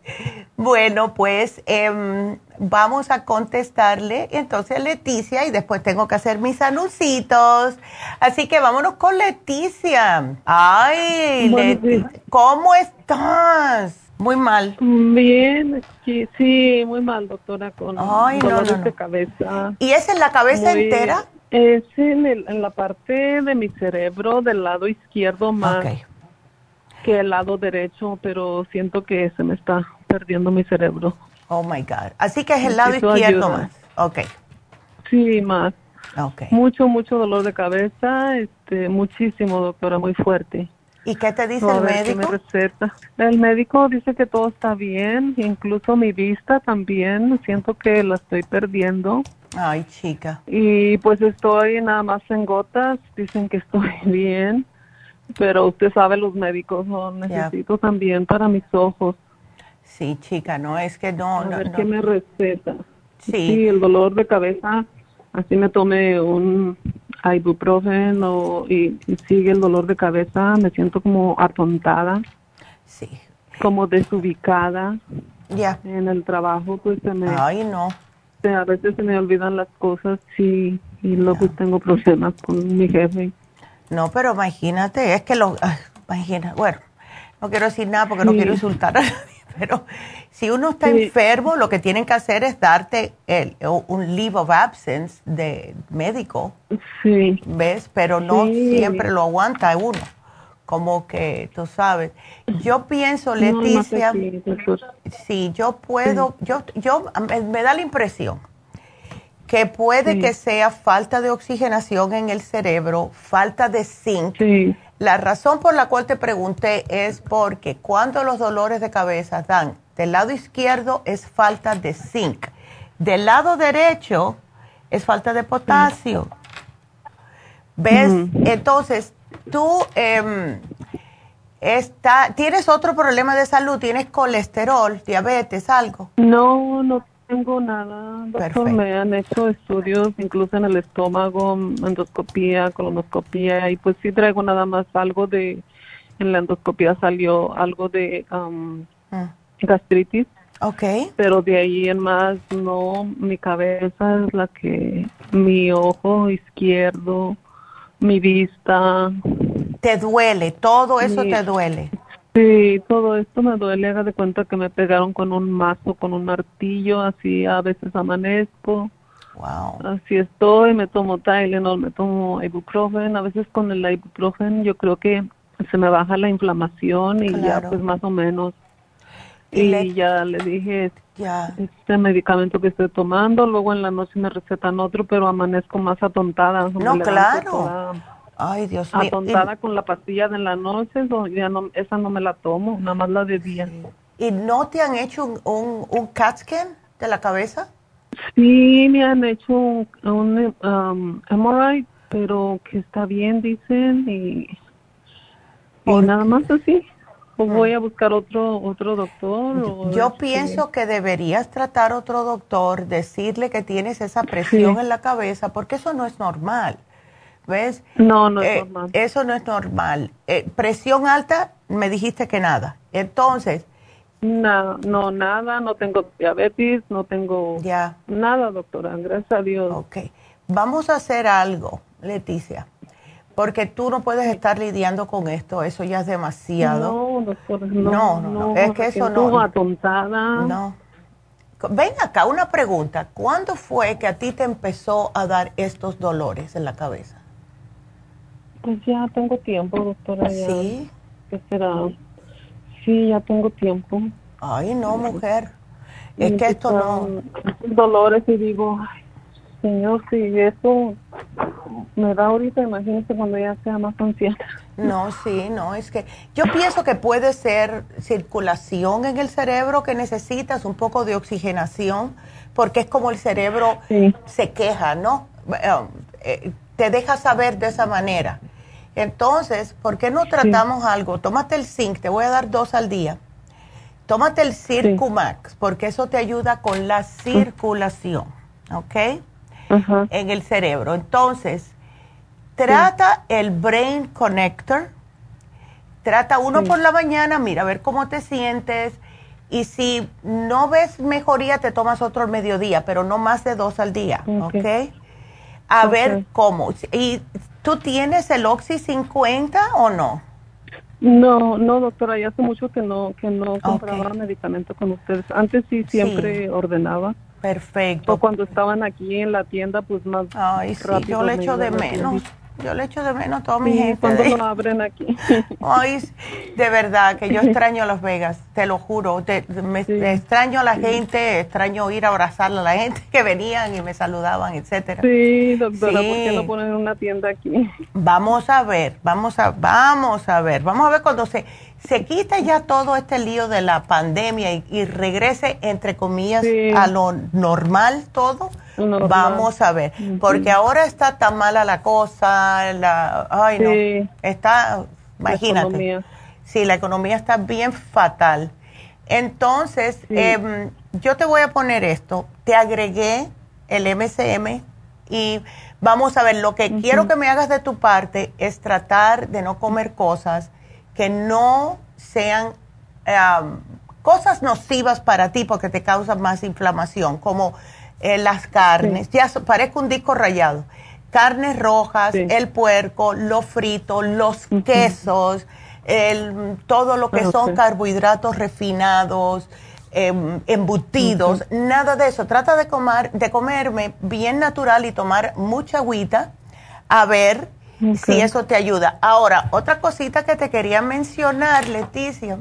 [SPEAKER 2] bueno, pues em, vamos a contestarle entonces Leticia y después tengo que hacer mis anuncios. Así que vámonos con Leticia. Ay, Leticia, ¿cómo estás? Muy mal.
[SPEAKER 10] Bien, sí, muy mal, doctora, con Ay, dolores de cabeza.
[SPEAKER 2] ¿Y es en la cabeza entera?
[SPEAKER 10] Es en, en, la parte de mi cerebro del lado izquierdo más que el lado derecho, pero siento que se me está perdiendo mi cerebro.
[SPEAKER 2] Oh my God. Así que es el lado izquierdo más. Ok.
[SPEAKER 10] Sí, más. Okay. Mucho, mucho dolor de cabeza, este, muchísimo, doctora, muy fuerte.
[SPEAKER 2] ¿Y qué te dice el médico?
[SPEAKER 10] receta. El médico dice que todo está bien, incluso mi vista también, siento que la estoy perdiendo.
[SPEAKER 2] Ay, chica.
[SPEAKER 10] Y pues estoy nada más en gotas, dicen que estoy bien, pero usted sabe, los médicos lo necesito también para mis ojos.
[SPEAKER 2] Sí, chica, no, es que no.
[SPEAKER 10] A ver qué me receta. Sí. sí, el dolor de cabeza, así me tomé un ibuprofeno y, y, sigue el dolor de cabeza, me siento como atontada.
[SPEAKER 2] Sí.
[SPEAKER 10] Como desubicada.
[SPEAKER 2] Ya.
[SPEAKER 10] En el trabajo, pues se me.
[SPEAKER 2] Ay, no.
[SPEAKER 10] A veces se me olvidan las cosas sí, y luego tengo problemas con mi jefe.
[SPEAKER 2] No, pero imagínate, es que lo. Imagina, bueno, no quiero decir nada porque no quiero insultar a nadie, pero si uno está enfermo, lo que tienen que hacer es darte el, un leave of absence de médico.
[SPEAKER 10] Sí.
[SPEAKER 2] ¿Ves? Pero no siempre lo aguanta uno. Como que, tú sabes. Yo pienso, Leticia, sí, yo puedo, yo, yo, me da la impresión que puede que sea falta de oxigenación en el cerebro, falta de zinc. La razón por la cual te pregunté es porque cuando los dolores de cabeza dan del lado izquierdo es falta de zinc. Del lado derecho es falta de potasio. ¿Ves? Entonces, tú em, está, tienes otro problema de salud, tienes colesterol, diabetes, algo.
[SPEAKER 10] No, no tengo nada. Doctor, me han hecho estudios incluso en el estómago, endoscopía, colonoscopía, y pues sí traigo nada más algo de, en la endoscopía salió algo de um, gastritis.
[SPEAKER 2] Ok.
[SPEAKER 10] Pero de ahí en más, no, mi cabeza es la que, mi ojo izquierdo, mi vista.
[SPEAKER 2] ¿Te duele? ¿Todo eso te duele?
[SPEAKER 10] Sí, todo esto me duele. Haga de cuenta que me pegaron con un mazo, con un martillo, así a veces amanezco.
[SPEAKER 2] Wow.
[SPEAKER 10] Así estoy, me tomo Tylenol, me tomo ibuprofen. A veces con el ibuprofen yo creo que se me baja la inflamación y ya pues más o menos y, ya le dije
[SPEAKER 2] ya.
[SPEAKER 10] este medicamento que estoy tomando, luego en la noche me recetan otro, pero amanezco más atontada.
[SPEAKER 2] No, claro. Ay, Dios
[SPEAKER 10] mío. Atontada con la pastilla de la noche, ya no, esa no me la tomo, nada más la de día.
[SPEAKER 2] ¿Y no te han hecho un, un, un CAT scan de la cabeza?
[SPEAKER 10] Sí, me han hecho un, un um, MRI, pero que está bien, dicen, y, y nada más así voy a buscar otro otro doctor?
[SPEAKER 2] Yo pienso que deberías tratar otro doctor, decirle que tienes esa presión en la cabeza, porque eso no es normal. ¿Ves?
[SPEAKER 10] No, no es eh, normal.
[SPEAKER 2] Eso no es normal. Eh, presión alta, me dijiste que nada. Entonces...
[SPEAKER 10] No, no, nada, no tengo diabetes, no tengo
[SPEAKER 2] ya.
[SPEAKER 10] nada, doctora, gracias a Dios.
[SPEAKER 2] Ok, vamos a hacer algo, Leticia porque tú no puedes estar lidiando con esto, eso ya es demasiado.
[SPEAKER 10] No, doctor, no, no, no,
[SPEAKER 2] es que eso no.
[SPEAKER 10] atontada.
[SPEAKER 2] No. Ven acá, una pregunta. ¿Cuándo fue que a ti te empezó a dar estos dolores en la cabeza?
[SPEAKER 10] Pues ya tengo tiempo, doctora.
[SPEAKER 2] ¿Sí?
[SPEAKER 10] ¿Qué será? Sí, ya tengo tiempo.
[SPEAKER 2] Ay, no, mujer. Es que esto no...
[SPEAKER 10] Dolores y digo, ay, Señor, si eso me da ahorita, imagínese cuando ya sea más anciana.
[SPEAKER 2] No, sí, no, es que yo pienso que puede ser circulación en el cerebro que necesitas, un poco de oxigenación, porque es como el cerebro se queja, ¿no? Um, eh, te deja saber de esa manera. Entonces, ¿por qué no tratamos algo? Tómate el zinc, te voy a dar dos al día. Tómate el Circumax, porque eso te ayuda con la circulación, ¿ok? En el cerebro. Entonces, trata el Brain Connector. Trata uno por la mañana, mira a ver cómo te sientes. Y si no ves mejoría, te tomas otro al mediodía, pero no más de dos al día, ¿ok? A ver cómo. ¿Y tú tienes el Oxy 50 o no?
[SPEAKER 10] No, no, doctora, ya hace mucho que no que no compraba medicamento con ustedes. Antes sí siempre ordenaba.
[SPEAKER 2] Perfecto.
[SPEAKER 10] O cuando estaban aquí en la tienda, pues más
[SPEAKER 2] Ay, sí, yo le echo de menos. Yo le echo de menos a toda mi gente.
[SPEAKER 10] Cuando lo abren aquí.
[SPEAKER 2] Ay, de verdad que yo extraño Las Vegas, te lo juro. me, extraño a la gente, extraño ir a abrazar a la gente que venían y me saludaban, etcétera.
[SPEAKER 10] Sí, doctora, ¿por qué no poner una tienda aquí?
[SPEAKER 2] Vamos a ver, vamos a, vamos a ver, vamos a ver cuando se se quita ya todo este lío de la pandemia y, regrese, entre comillas, a lo normal todo, vamos a ver. Porque ahora está tan mala la cosa, la, ay no, está, imagínate. Sí, la economía está bien fatal. Entonces, em, yo te voy a poner esto, te agregué el MCM y vamos a ver, lo que quiero que me hagas de tu parte es tratar de no comer cosas que no sean cosas nocivas para ti porque te causan más inflamación, como eh, las carnes, ya parezco un disco rayado, carnes rojas, el puerco, lo frito, los quesos, el, todo lo que son carbohidratos refinados, em, embutidos, nada de eso. Trata de, comer, de comerme bien natural y tomar mucha agüita a ver si eso te ayuda. Ahora, otra cosita que te quería mencionar, Leticia.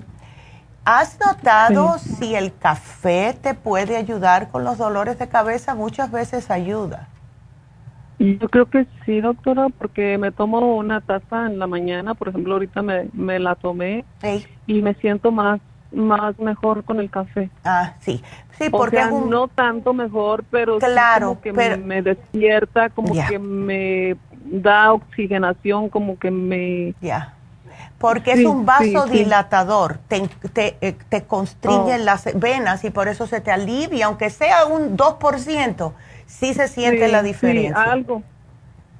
[SPEAKER 2] ¿Has notado si el café te puede ayudar con los dolores de cabeza? Muchas veces ayuda.
[SPEAKER 10] Yo creo que sí, doctora, porque me tomo una taza en la mañana, por ejemplo, ahorita me, me la tomé y me siento más más mejor con el café.
[SPEAKER 2] Ah, sí. Sí, porque
[SPEAKER 10] no tanto mejor, pero
[SPEAKER 2] claro,
[SPEAKER 10] que me, despierta, como que me da oxigenación, como que me...
[SPEAKER 2] Ya. Porque es un vasodilatador, te, te, eh, te, oh. las venas y por eso se te alivia, aunque sea un 2%, sí se siente la diferencia.
[SPEAKER 10] algo.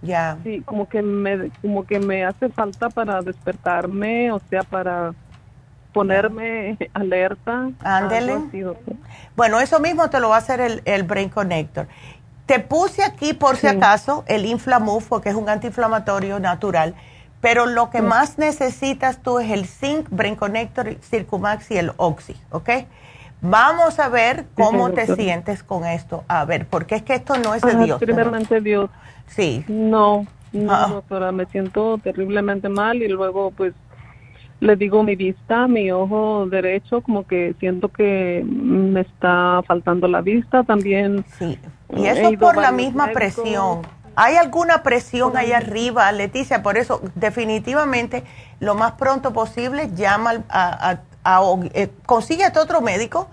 [SPEAKER 10] Ya. Sí, como que me como que me hace falta para despertarme, o sea, para ponerme alerta.
[SPEAKER 2] Ándele. Bueno, eso mismo te lo va a hacer el, el Brain Connector. Te puse aquí, por si acaso, el Inflamuf, porque es un antiinflamatorio natural, pero lo que más necesitas tú es el Zinc, Brain Connector, Circumax y el Oxy, ¿ok? Vamos a ver cómo te sientes con esto. A ver, porque es que esto no es de Dios.
[SPEAKER 10] Primeramente Dios.
[SPEAKER 2] Sí.
[SPEAKER 10] No, no, ah. doctora, me siento terriblemente mal y luego pues le digo mi vista, mi ojo derecho, como que siento que me está faltando la vista también.
[SPEAKER 2] Sí, y eso es por la misma presión. ¿Hay alguna presión ahí arriba, Leticia? Por eso, definitivamente, lo más pronto posible, llama a, a, eh, consíguete otro médico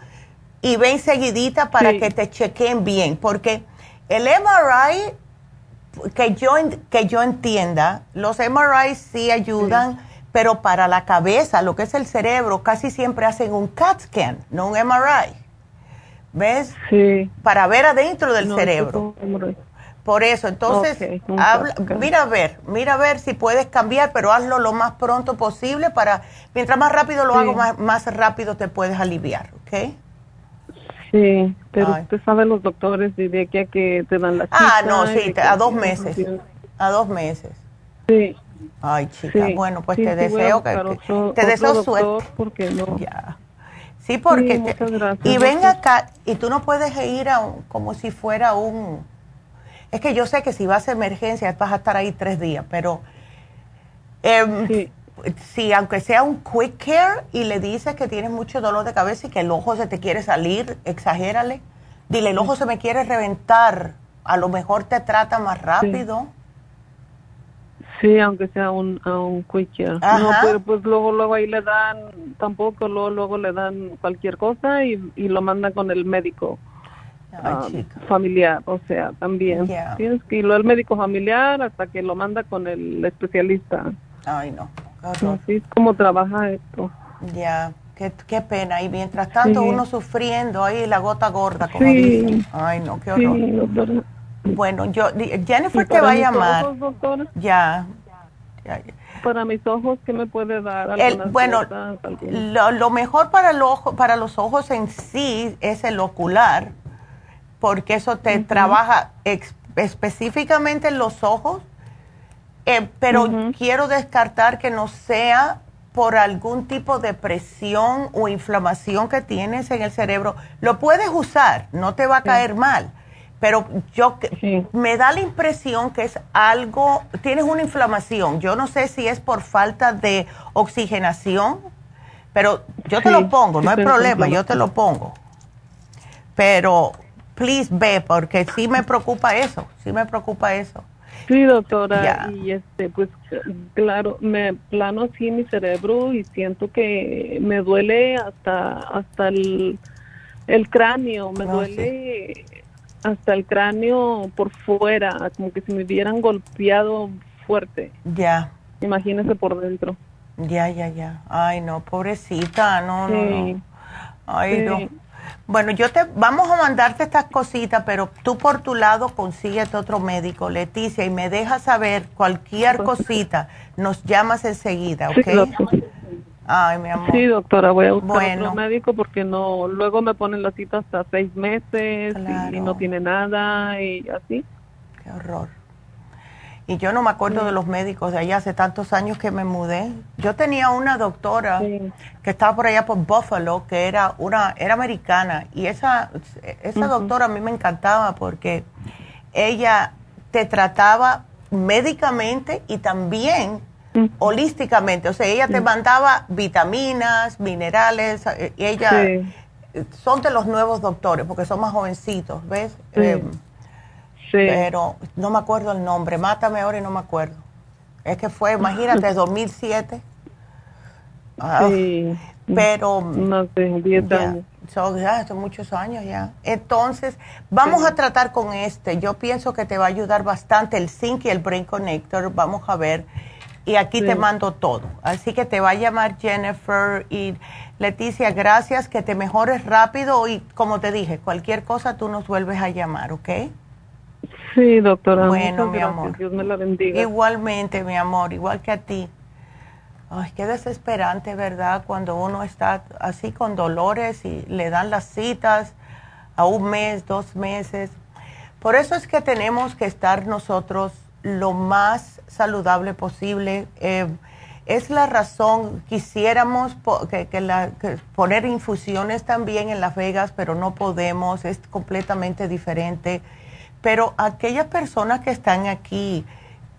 [SPEAKER 2] y ven seguidita para que te chequen bien, porque el MRI, que yo, que yo entienda, los MRI sí ayudan pero para la cabeza, lo que es el cerebro, casi siempre hacen un CAT scan, no un MRI. ¿Ves?
[SPEAKER 10] Sí.
[SPEAKER 2] Para ver adentro del cerebro. Por eso, entonces, mira a ver, mira a ver si puedes cambiar, pero hazlo lo más pronto posible para, mientras más rápido lo hago, más, rápido te puedes aliviar, ¿ok?
[SPEAKER 10] Sí, pero usted sabe los doctores de aquí a que te dan la
[SPEAKER 2] Ah, no, sí, a dos meses, a dos meses.
[SPEAKER 10] Sí.
[SPEAKER 2] Ay, chica, bueno, pues te deseo que, te deseo suerte.
[SPEAKER 10] Porque no.
[SPEAKER 2] Ya. Sí, porque y ven acá y tú no puedes ir a como si fuera un es que yo sé que si vas a emergencia vas a estar ahí tres días, pero eh, si aunque sea un quick care y le dices que tienes mucho dolor de cabeza y que el ojo se te quiere salir, exagérale. Dile, el ojo se me quiere reventar, a lo mejor te trata más rápido.
[SPEAKER 10] Sí, aunque sea un, a un No, pero pues luego, luego ahí le dan, tampoco, luego, luego le dan cualquier cosa y, y lo mandan con el médico ah, familiar, o sea, también. Tienes que irlo al médico familiar hasta que lo manda con el especialista.
[SPEAKER 2] Ay, no.
[SPEAKER 10] Así es como trabaja esto.
[SPEAKER 2] Ya, qué, qué pena. Y mientras tanto uno sufriendo ahí la gota gorda, como sí. Ay, no, qué horror. Bueno, yo Jennifer te va a llamar. ya,
[SPEAKER 10] Para mis ojos, ¿qué me puede dar?
[SPEAKER 2] bueno, lo, mejor para, el ojo, para los ojos en sí es el ocular, porque eso te trabaja específicamente en los ojos, eh, pero quiero descartar que no sea por algún tipo de presión o inflamación que tienes en el cerebro. Lo puedes usar, no te va a caer mal pero yo me da la impresión que es algo, tienes una inflamación. Yo no sé si es por falta de oxigenación, pero yo te lo pongo, no hay problema, yo te lo pongo. Pero, please ve, porque sí me preocupa eso, sí me preocupa eso.
[SPEAKER 10] Sí, doctora, y este, pues claro, me plano así mi cerebro y siento que me duele hasta hasta el, el cráneo, me duele hasta el cráneo por fuera, como que si me hubieran golpeado fuerte.
[SPEAKER 2] Ya.
[SPEAKER 10] Imagínese por dentro.
[SPEAKER 2] Ya, ya, ya. Ay, no, pobrecita, no, no, no. Ay, no. Bueno, yo te vamos a mandarte estas cositas, pero tú por tu lado consíguete otro médico, Leticia, y me dejas saber cualquier cosita. Nos llamas enseguida, ¿ok? Ay, mi amor.
[SPEAKER 10] Sí, doctora, voy a buscar otro médico porque no, luego me ponen la cita hasta seis meses y, no tiene nada y así.
[SPEAKER 2] Qué horror. Y yo no me acuerdo de los médicos de allá, hace tantos años que me mudé. Yo tenía una doctora que estaba por allá por Buffalo, que era una, era americana, y esa, esa doctora a mí me encantaba porque ella te trataba médicamente y también holísticamente. O sea, ella te mandaba vitaminas, minerales, eh, y ella son de los nuevos doctores porque son más jovencitos, ¿ves? Eh, sí. Pero no me acuerdo el nombre, mátame ahora y no me acuerdo. Es que fue, imagínate, 2007. Ah, sí. Pero...
[SPEAKER 10] No sé, 10 años.
[SPEAKER 2] Son, ya, son muchos años ya. Entonces, vamos a tratar con este. Yo pienso que te va a ayudar bastante el Zinc y el Brain Connector. Vamos a ver y aquí te mando todo. Así que te va a llamar Jennifer y Leticia, gracias, que te mejores rápido y como te dije, cualquier cosa tú nos vuelves a llamar, ¿ok?
[SPEAKER 10] Sí, doctora.
[SPEAKER 2] Bueno, mi amor.
[SPEAKER 10] Dios me la bendiga.
[SPEAKER 2] Igualmente, mi amor, igual que a ti. Ay, qué desesperante, ¿verdad? Cuando uno está así con dolores y le dan las citas a un mes, dos meses. Por eso es que tenemos que estar nosotros lo más saludable posible. Eh, es la razón, quisiéramos que, poner infusiones también en Las Vegas, pero no podemos, es completamente diferente. Pero aquellas personas que están aquí,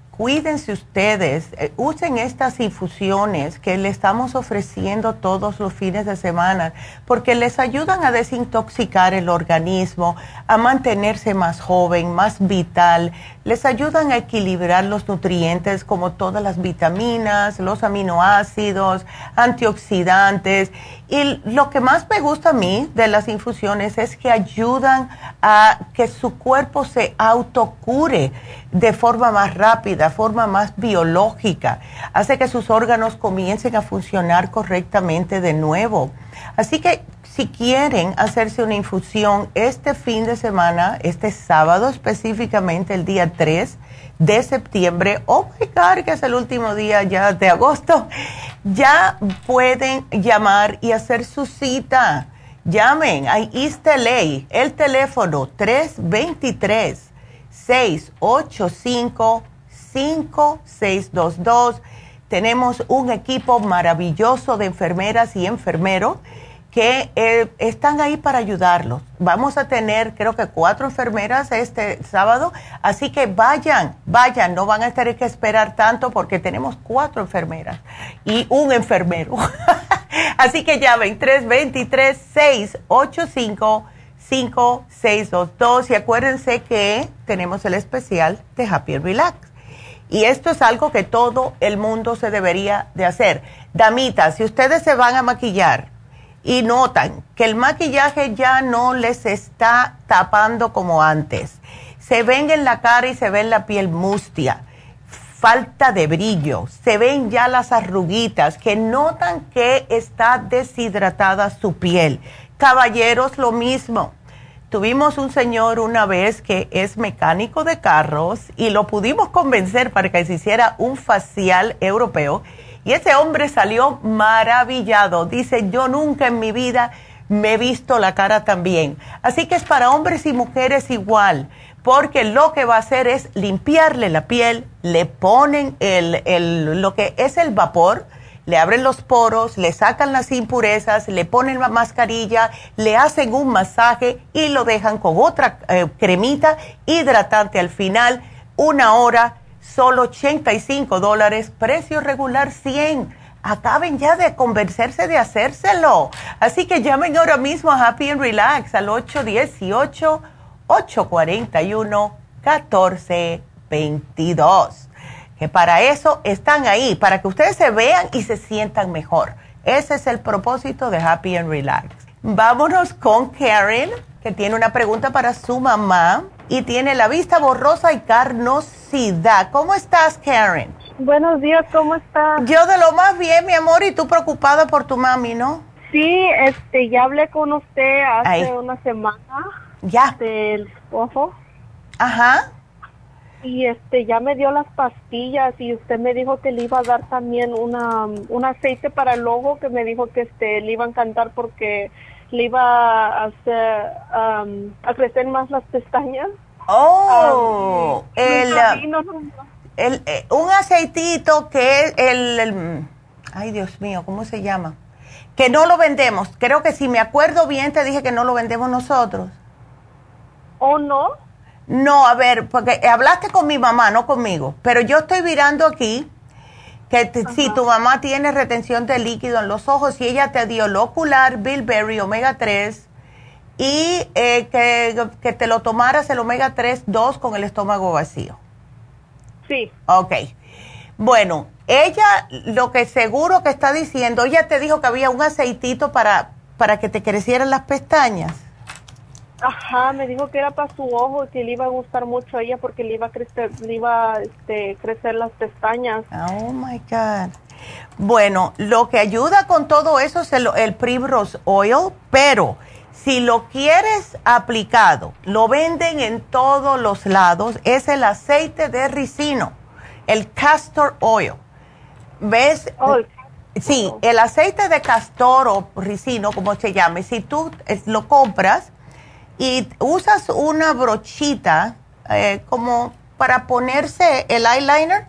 [SPEAKER 2] cuídense ustedes, eh, usen estas infusiones que le estamos ofreciendo todos los fines de semana, porque les ayudan a desintoxicar el organismo, a mantenerse más joven, más vital, les ayudan a equilibrar los nutrientes como todas las vitaminas, los aminoácidos, antioxidantes. Y lo que más me gusta a mí de las infusiones es que ayudan a que su cuerpo se autocure de forma más rápida, forma más biológica, hace que sus órganos comiencen a funcionar correctamente de nuevo. Así que si quieren hacerse una infusión este fin de semana, este sábado específicamente, el día 3 de septiembre, o my que es el último día ya de agosto, ya pueden llamar y hacer su cita. Llamen a East el teléfono 323 685-5622. Tenemos un equipo maravilloso de enfermeras y enfermeros que eh, están ahí para ayudarlos. Vamos a tener, creo que cuatro enfermeras este sábado, así que vayan, vayan, no van a tener que esperar tanto porque tenemos cuatro enfermeras y un enfermero. así que llamen 323 685 5622 y acuérdense que tenemos el especial de Happy Relax. Y esto es algo que todo el mundo se debería de hacer. Damitas, si ustedes se van a maquillar y notan que el maquillaje ya no les está tapando como antes, se ven en la cara y se ve en la piel mustia, falta de brillo, se ven ya las arruguitas, que notan que está deshidratada su piel Caballeros, lo mismo. tuvimos un señor una vez que es mecánico de carros y lo pudimos convencer para que se hiciera un facial europeo y ese hombre salió maravillado. Dice, yo nunca en mi vida me he visto la cara tan bien. Así que es para hombres y mujeres igual, porque lo que va a hacer es limpiarle la piel, le ponen el, el, lo que es el vapor, le abren los poros, le sacan las impurezas, le ponen la mascarilla, le hacen un masaje y lo dejan con otra eh, cremita hidratante al final, una hora, solo 85 dólares, precio regular 100. Acaben ya de convencerse de hacérselo. Así que llamen ahora mismo a Happy and Relax al 818-841-1422 que para eso están ahí, para que ustedes se vean y se sientan mejor. Ese es el propósito de Happy and Relax. Vámonos con Karen, que tiene una pregunta para su mamá y tiene la vista borrosa y carnosidad. ¿Cómo estás, Karen?
[SPEAKER 11] Buenos días, ¿cómo estás?
[SPEAKER 2] Yo de lo más bien, mi amor, y tú preocupada por tu mami, ¿no?
[SPEAKER 11] Sí, este, ya hablé con usted hace una semana.
[SPEAKER 2] Ya.
[SPEAKER 11] Del ojo.
[SPEAKER 2] Ajá
[SPEAKER 11] y este ya me dio las pastillas y usted me dijo que le iba a dar también una un aceite para el ojo que me dijo que este le iba a encantar porque le iba a hacer a crecer más las pestañas.
[SPEAKER 2] Oh, el, el, eh, un aceitito que es el, el, ay Dios mío, ¿cómo se llama? Que no lo vendemos. Creo que si me acuerdo bien te dije que no lo vendemos nosotros.
[SPEAKER 11] ¿O no?
[SPEAKER 2] No, a ver, porque hablaste con mi mamá, no conmigo, pero yo estoy mirando aquí que si tu mamá tiene retención de líquido en los ojos y ella te dio el ocular, Bilberry, omega 3 y eh, que, que, te lo tomaras el omega 3 2 con el estómago vacío.
[SPEAKER 11] Sí.
[SPEAKER 2] Ok. Bueno, ella lo que seguro que está diciendo, ella te dijo que había un aceitito para, para que te crecieran las pestañas.
[SPEAKER 11] Ajá, me dijo que era para su ojo y que le iba a gustar mucho a ella porque le iba a crecer, le iba a este, crecer las pestañas.
[SPEAKER 2] Oh my God. Bueno, lo que ayuda con todo eso es el, el Primrose Oil, pero si lo quieres aplicado, lo venden en todos los lados, es el aceite de ricino, el castor oil. ¿Ves?
[SPEAKER 11] Oh,
[SPEAKER 2] sí, el aceite de castor o ricino, como se llame, si tú lo compras, y usas una brochita eh, como para ponerse el eyeliner.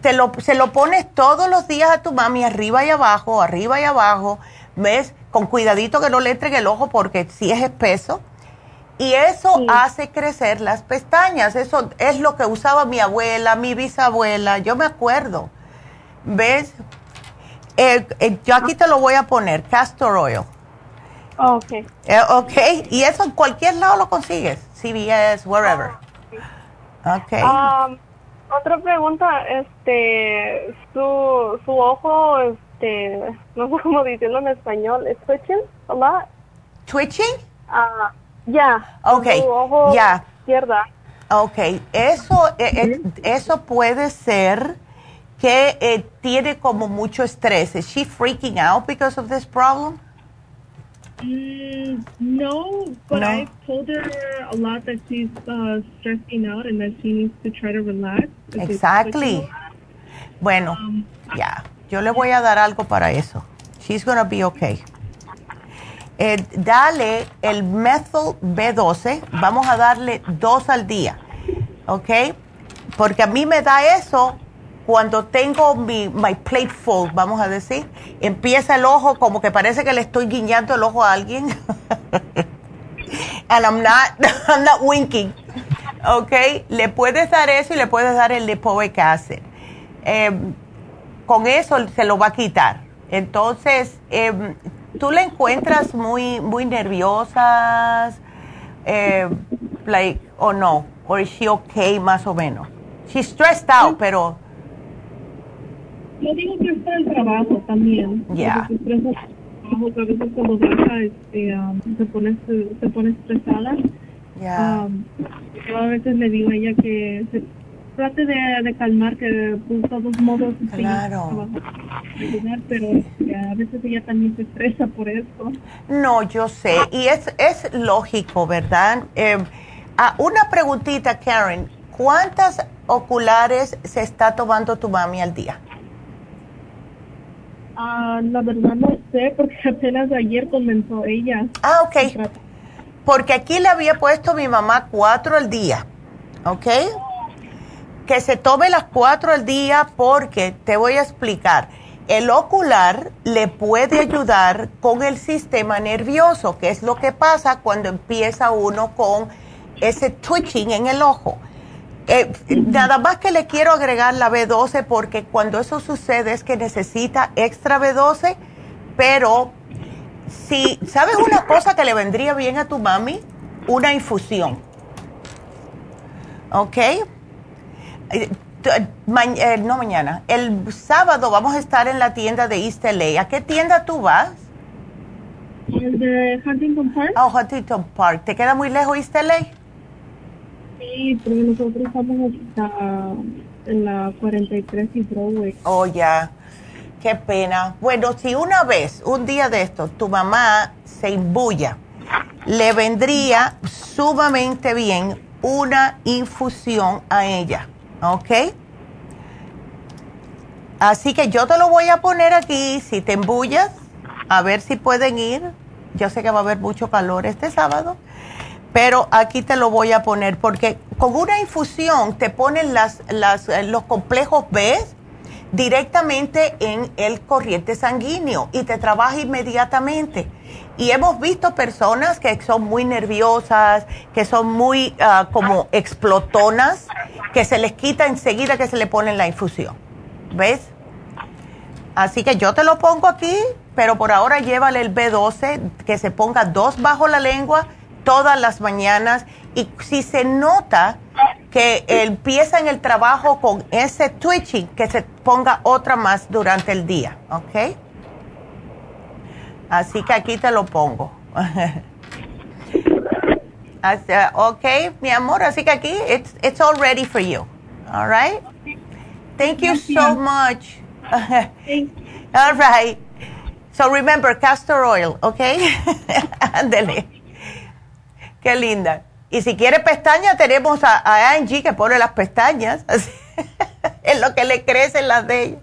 [SPEAKER 2] Te lo, se lo pones todos los días a tu mami, arriba y abajo, arriba y abajo, ¿ves? Con cuidadito que no le entre el ojo porque si es espeso. Y eso hace crecer las pestañas. Eso es lo que usaba mi abuela, mi bisabuela, yo me acuerdo. ¿Ves? Eh, eh, yo aquí te lo voy a poner, castor oil.
[SPEAKER 11] Oh, ok.
[SPEAKER 2] Eh, ok, y eso en cualquier lado lo consigues, CVS, wherever. Ok.
[SPEAKER 11] Um, otra pregunta, este, su, su ojo, este, no sé cómo decirlo en español, ¿es twitching a lot?
[SPEAKER 2] ¿Twitching?
[SPEAKER 11] Ah, ya.
[SPEAKER 2] Okay.
[SPEAKER 11] Su ojo
[SPEAKER 2] ya.
[SPEAKER 11] izquierda.
[SPEAKER 2] Ok, eso, eh, eh, eso puede ser que tiene como mucho estrés. ¿Is she freaking out because of this problem?
[SPEAKER 12] Mm, no, but no. I told her a lot that she's uh, stressing out and that she needs to try to relax.
[SPEAKER 2] Exactly. Bueno, um, ya, yo le voy a dar algo para eso. She's gonna be okay. Eh, dale el methyl B12, vamos a darle dos al día, ¿ok? Porque a mí me da eso cuando tengo mi my plate full, vamos a decir, empieza el ojo como que parece que le estoy guiñando el ojo a alguien. And I'm not, I'm not winking. ¿Ok? Le puedes dar eso y le puedes dar el lipoic acid. Em, con eso se lo va a quitar. Entonces, eh, tú le encuentras muy, muy nerviosas, eh, like, o no, o is she okay más o menos. She's stressed out, pero
[SPEAKER 12] yo digo que está el trabajo también.
[SPEAKER 2] Ya.
[SPEAKER 12] Yeah. A veces cuando baja este, um, se, pone, se, pone estresada.
[SPEAKER 2] Yeah.
[SPEAKER 12] Um, yo a veces le digo a ella que se, trate de, calmar, que de todos modos
[SPEAKER 2] claro.
[SPEAKER 12] pero a veces ella también se estresa por eso.
[SPEAKER 2] No, yo sé, y es, es lógico, ¿verdad? Eh, ah, una preguntita, Karen, ¿cuántas oculares se está tomando tu mami al día?
[SPEAKER 12] Ah, la verdad no sé, porque apenas ayer comenzó ella.
[SPEAKER 2] Ah, ok. Porque aquí le había puesto mi mamá cuatro al día, ¿ok? que se tome las cuatro al día porque te voy a explicar. El ocular le puede ayudar con el sistema nervioso, que es lo que pasa cuando empieza uno con ese twitching en el ojo. Eh, nada más que le quiero agregar la B12 porque cuando eso sucede es que necesita extra B12, pero si sabes una cosa que le vendría bien a tu mami, una infusión. ¿Ok? Eh, eh, no mañana, el sábado vamos a estar en la tienda de East LA. ¿A qué tienda tú vas?
[SPEAKER 12] El de Huntington Park.
[SPEAKER 2] Oh, Huntington Park. ¿Te queda muy lejos East LA?
[SPEAKER 12] Sí, porque nosotros estamos en la 43 y Broadway.
[SPEAKER 2] Oh, ya. Qué pena. Bueno, si una vez, un día de esto, tu mamá se imbuya, le vendría sumamente bien una infusión a ella ¿ok? Así que yo te lo voy a poner aquí, si te embullas, a ver si pueden ir. Yo sé que va a haber mucho calor este sábado, pero aquí te lo voy a poner porque con una infusión te ponen las, las, eh, los complejos B directamente en el corriente sanguíneo y te trabaja inmediatamente. Y hemos visto personas que son muy nerviosas, que son muy ah, como explotonas, que se les quita enseguida que se le pone la infusión. ¿Ves? Así que yo te lo pongo aquí, pero por ahora llévale el B12, que se ponga dos bajo la lengua todas las mañanas. Y si se nota que empieza en el trabajo con ese twitching, que se ponga otra más durante el día, ¿ok? Así que aquí te lo pongo. ok, mi amor, así que aquí it's, it's all ready for you. All right? Thank you so much. all right. So remember castor oil, ¿ok? Ándele. Qué linda. Y si quiere pestañas, tenemos a, Angie que pone las pestañas. es lo que le crecen las de ella.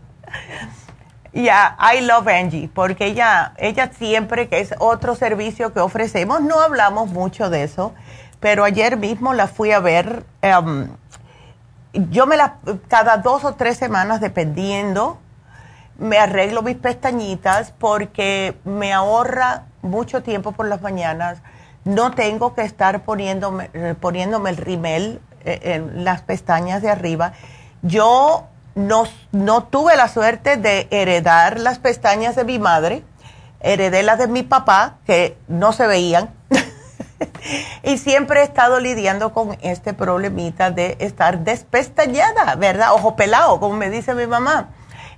[SPEAKER 2] Ya, I love Angie, porque ella, ella siempre, que es otro servicio que ofrecemos, no hablamos mucho de eso, pero ayer mismo la fui a ver. Em, yo me la, cada dos o tres semanas, dependiendo, me arreglo mis pestañitas porque me ahorra mucho tiempo por las mañanas. No tengo que estar poniéndome, eh, poniéndome el rimel eh, en las pestañas de arriba. Yo no, no tuve la suerte de heredar las pestañas de mi madre, heredé las de mi papá, que no se veían. y siempre he estado lidiando con este problemita de estar despestañada, ¿verdad? Ojo pelado, como me dice mi mamá.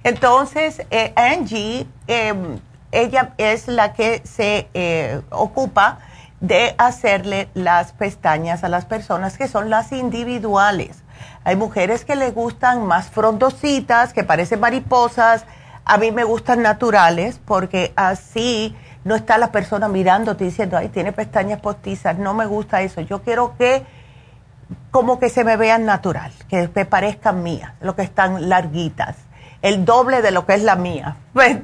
[SPEAKER 2] Entonces, eh, Angie, em, ella es la que se ocupa de hacerle las pestañas a las personas que son las individuales. Hay mujeres que le gustan más frondositas, que parecen mariposas. A mí me gustan naturales porque así no está la persona mirándote diciendo, ay, tiene pestañas postizas. No me gusta eso. Yo quiero que como que se me vean natural, que me parezcan mías, lo que están larguitas, el doble de lo que es la mía. Pues,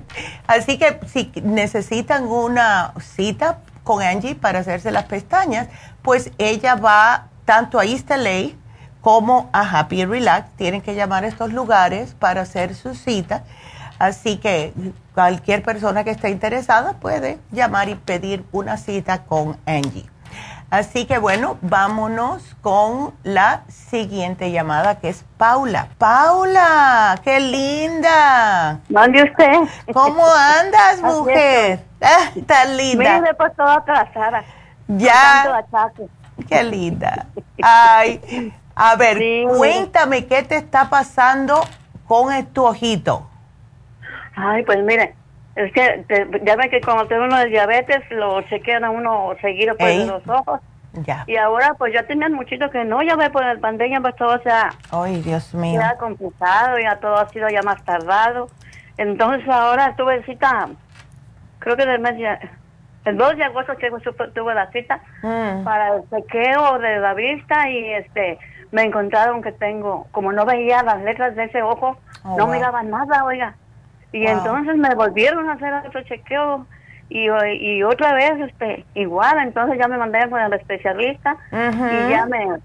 [SPEAKER 2] así que si necesitan una cita con Angie para hacerse las pestañas, pues ella va tanto a East LA como a Happy Relax. Tienen que llamar a estos lugares para hacer su cita. Así que cualquier persona que esté interesada puede llamar y pedir una cita con Angie. Así que bueno, vámonos con la siguiente llamada que es Paula. Paula, qué linda.
[SPEAKER 13] ¿Dónde usted?
[SPEAKER 2] ¿Cómo andas, mujer? Ah, tan linda.
[SPEAKER 13] Me he toda casada.
[SPEAKER 2] Ya. Qué linda. Ay, a ver, cuéntame qué te está pasando con tu ojito.
[SPEAKER 13] Ay, pues mire, es que ya ven que cuando tengo uno de diabetes lo chequean a uno seguido por los ojos. Y ahora pues ya tenían muchito que no, ya ve por el pandemia pues todo se ha...
[SPEAKER 2] Ay, Dios mío.
[SPEAKER 13] Ha complicado, ya todo ha sido ya más tardado. Entonces ahora tuve cita, creo que del mes ya, el 2 de agosto que tuve la cita mm. para el chequeo de la vista y este me encontraron que tengo, como no veía las letras de ese ojo, oh, no me miraba nada, oiga. Y entonces me volvieron a hacer otro chequeo y, y otra vez este igual, entonces ya me mandé con el especialista y ya me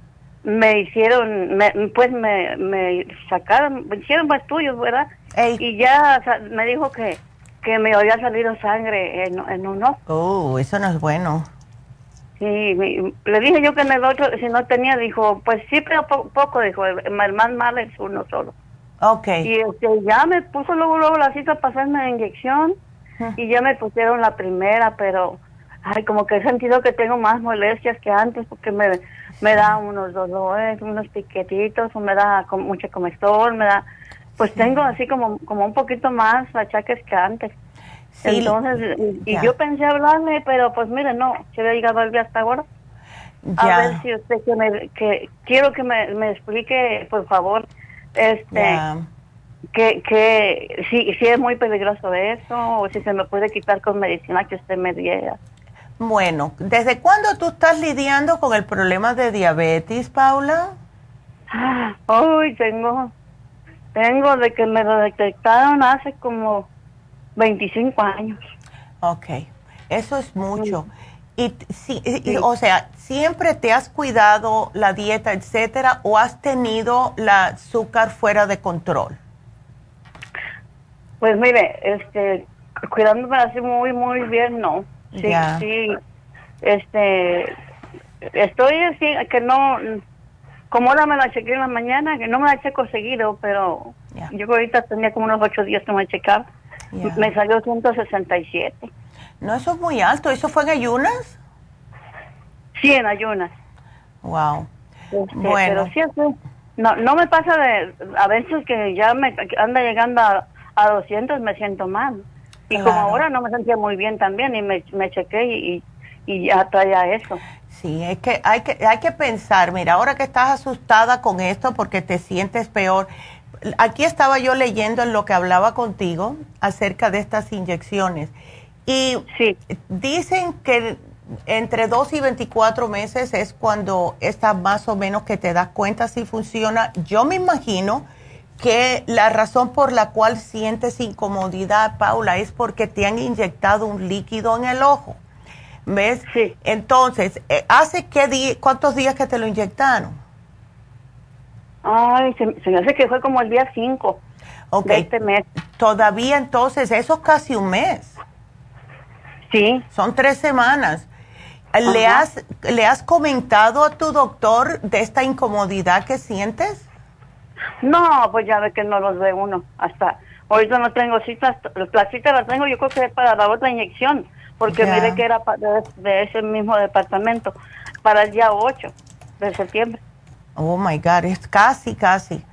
[SPEAKER 13] me hicieron, me, pues me, me sacaron, me hicieron estudios, ¿verdad? Y ya me dijo que, que me había salido sangre en, en un ojo.
[SPEAKER 2] Oh, eso no es bueno.
[SPEAKER 13] Sí, le dije yo que en el otro, si no tenía, dijo, pues sí, pero poco, dijo, el, más mal es uno solo.
[SPEAKER 2] Ok.
[SPEAKER 13] Y este, ya me puso luego, luego la cita para hacerme la inyección y ya me pusieron la primera, pero, ay, como que he sentido que tengo más molestias que antes porque me, me da unos dolores, unos piquetitos, o me da con, mucha comezón, me da, pues tengo así como, como un poquito más achaques que antes. Entonces, y, yo pensé hablarle, pero pues mire, no, se había llegado el día hasta ahora. A ver si usted que me, que quiero que me, me explique, por favor, este, que, que si, si es muy peligroso eso o si se me puede quitar con medicina que usted me diera.
[SPEAKER 2] Bueno, ¿desde cuándo tú estás lidiando con el problema de diabetes, Paula?
[SPEAKER 13] Hoy tengo, tengo de que me lo detectaron hace como 25 años.
[SPEAKER 2] Ok, eso es mucho. Y, sí, o sea, ¿siempre te has cuidado la dieta, etcétera, o has tenido la azúcar fuera de control?
[SPEAKER 13] Pues mire, este, cuidándome así muy, muy bien, no. Sí, sí. Este, estoy así, que no, como ahora me la chequé en la mañana, que no me la checo seguido, pero yo ahorita tenía como unos ocho días que me checar. Me salió 167.
[SPEAKER 2] No, eso es muy alto. ¿Eso fue en ayunas?
[SPEAKER 13] Sí, en ayunas.
[SPEAKER 2] Wow.
[SPEAKER 13] Este, bueno. Pero sí, no, no me pasa de, a veces que ya me anda llegando a, a 200, me siento mal. Y como ahora no me sentía muy bien también y me, me chequé y, y ya traía eso.
[SPEAKER 2] Sí, es que hay, que hay que pensar, mira, ahora que estás asustada con esto porque te sientes peor, aquí estaba yo leyendo en lo que hablaba contigo acerca de estas inyecciones y dicen que entre 2 y 24 meses es cuando está más o menos que te das cuenta si funciona. Yo me imagino que la razón por la cual sientes incomodidad, Paula, es porque te han inyectado un líquido en el ojo. ¿Ves? Sí. Entonces, eh, ¿hace qué cuántos días que te lo inyectaron?
[SPEAKER 13] Ay, se, me hace que fue como el día 5 de este mes.
[SPEAKER 2] Todavía entonces, eso es casi un mes.
[SPEAKER 13] Sí.
[SPEAKER 2] Son tres semanas. ¿Le has, ¿Le has comentado a tu doctor de esta incomodidad que sientes?
[SPEAKER 13] No, pues ya ve que no los ve uno. Hasta ahorita no tengo citas. La cita la tengo yo creo que es para la otra inyección, porque mire que era de, de, ese mismo departamento, para el día 8 de septiembre.
[SPEAKER 2] Oh my God, es casi, casi.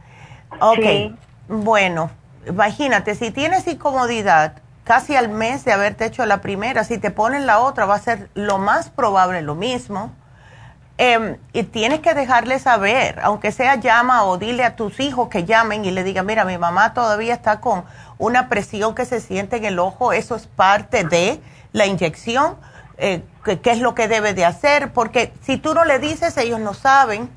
[SPEAKER 2] Ok, bueno, imagínate, si tienes incomodidad casi al mes de haberte hecho la primera, si te ponen la otra va a ser lo más probable lo mismo. Em, y tienes que dejarle saber, aunque sea llama o dile a tus hijos que llamen y le digan, mira, mi mamá todavía está con una presión que se siente en el ojo, eso es parte de la inyección, eh, qué es lo que debe de hacer, porque si tú no le dices, ellos no saben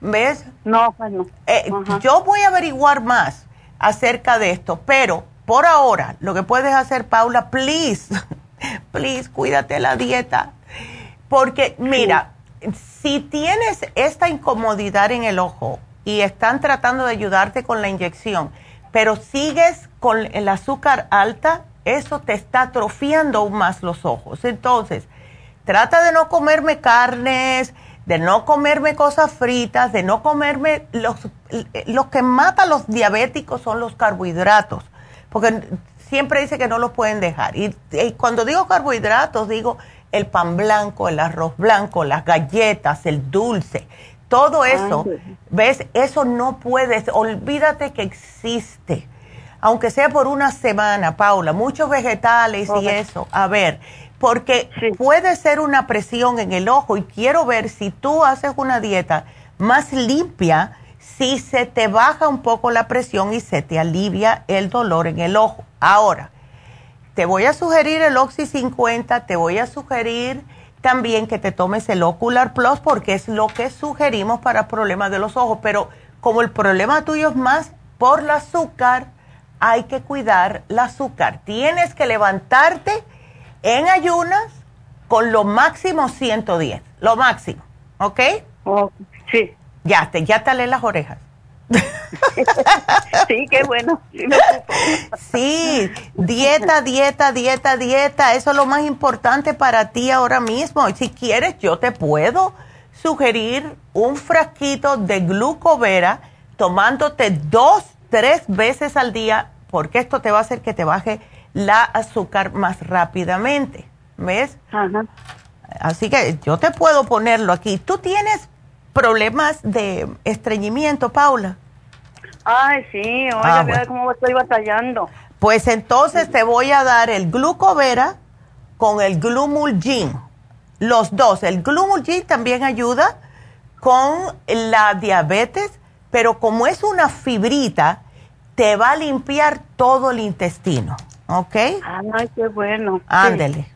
[SPEAKER 2] ¿Ves?
[SPEAKER 13] No, pues no.
[SPEAKER 2] Eh, yo voy a averiguar más acerca de esto, pero por ahora, lo que puedes hacer, Paula, please, please, cuídate la dieta. Porque, mira, si tienes esta incomodidad en el ojo y están tratando de ayudarte con la inyección, pero sigues con el azúcar alta, eso te está atrofiando aún más los ojos. Entonces, trata de no comerme carnes, de no comerme cosas fritas, de no comerme los, los que matan a los diabéticos son los carbohidratos, porque siempre dice que no los pueden dejar. Y, cuando digo carbohidratos, digo el pan blanco, el arroz blanco, las galletas, el dulce, todo eso, ¿ves? Eso no puedes, olvídate que existe. Aunque sea por una semana, Paula, muchos vegetales y eso. A ver, porque puede ser una presión en el ojo y quiero ver si tú haces una dieta más limpia, si se te baja un poco la presión y se te alivia el dolor en el ojo. Ahora, te voy a sugerir el Oxy 50, te voy a sugerir también que te tomes el Ocular Plus porque es lo que sugerimos para problemas de los ojos, pero como el problema tuyo es más por el azúcar, hay que cuidar el azúcar. Tienes que levantarte en ayunas con lo máximo 110, lo máximo, ¿ok?
[SPEAKER 13] sí.
[SPEAKER 2] Ya te, ya te las orejas.
[SPEAKER 13] sí, qué bueno.
[SPEAKER 2] Sí, dieta, dieta, dieta, dieta. Eso es lo más importante para ti ahora mismo. Si quieres, yo te puedo sugerir un frasquito de glucovera tomándote dos, tres veces al día, porque esto te va a hacer que te baje la azúcar más rápidamente. ¿Ves? Así que yo te puedo ponerlo aquí. ¿Tú tienes problemas de estreñimiento, Paula?
[SPEAKER 13] Ay, sí, oye, ah, cómo estoy batallando.
[SPEAKER 2] Pues entonces te voy a dar el glucovera con el glumulgin. Los dos. El glumulgin también ayuda con la diabetes, pero como es una fibrita, te va a limpiar todo el intestino. ¿Ok?
[SPEAKER 13] Ay, qué bueno.
[SPEAKER 2] Ándele.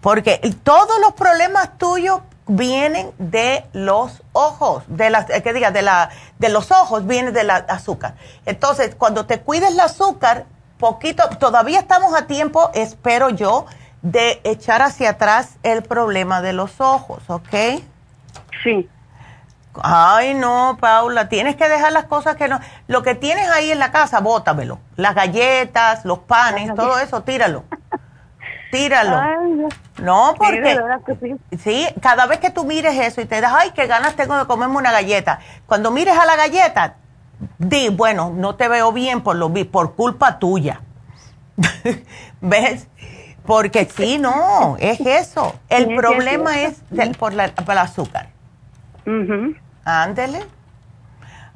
[SPEAKER 2] Porque todos los problemas tuyos vienen de los ojos, de las, eh, que diga, de la, de los ojos viene del azúcar. Entonces, cuando te cuides el azúcar, poquito, todavía estamos a tiempo, espero yo, de echar hacia atrás el problema de los ojos, ¿ok?
[SPEAKER 13] Sí.
[SPEAKER 2] Ay, no, Paula, tienes que dejar las cosas que no. Lo que tienes ahí en la casa, bótamelo. Las galletas, los panes, todo eso, tíralo. Tíralo. no, porque. Sí, cada vez que tú mires eso y te das, ay, qué ganas tengo de comerme una galleta. Cuando mires a la galleta, di, bueno, no te veo bien por, lo, por culpa tuya. ¿Ves? Porque sí, no, es eso. El problema es por, la, por el azúcar. Ándele.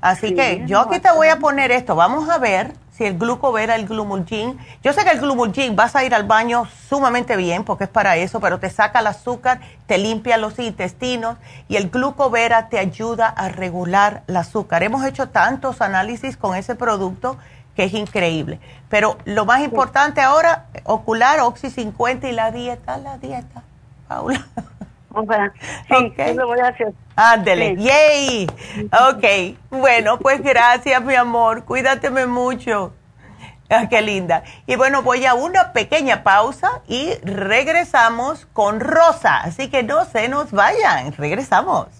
[SPEAKER 2] Así que yo aquí te voy a poner esto. Vamos a ver si el glucovera, el glumulgin. Yo sé que el glumulgin vas a ir al baño sumamente bien porque es para eso, pero te saca el azúcar, te limpia los intestinos y el glucovera te ayuda a regular el azúcar. Hemos hecho tantos análisis con ese producto que es increíble. Pero lo más importante ahora, ocular, Oxy 50 y la dieta, la dieta, Paula.
[SPEAKER 13] Sí, voy a hacer.
[SPEAKER 2] Ándele, yay. Ok, bueno, pues gracias, mi amor. Cuídateme mucho. Ah, qué linda. Y bueno, voy a una pequeña pausa y regresamos con Rosa. Así que no se nos vayan. Regresamos.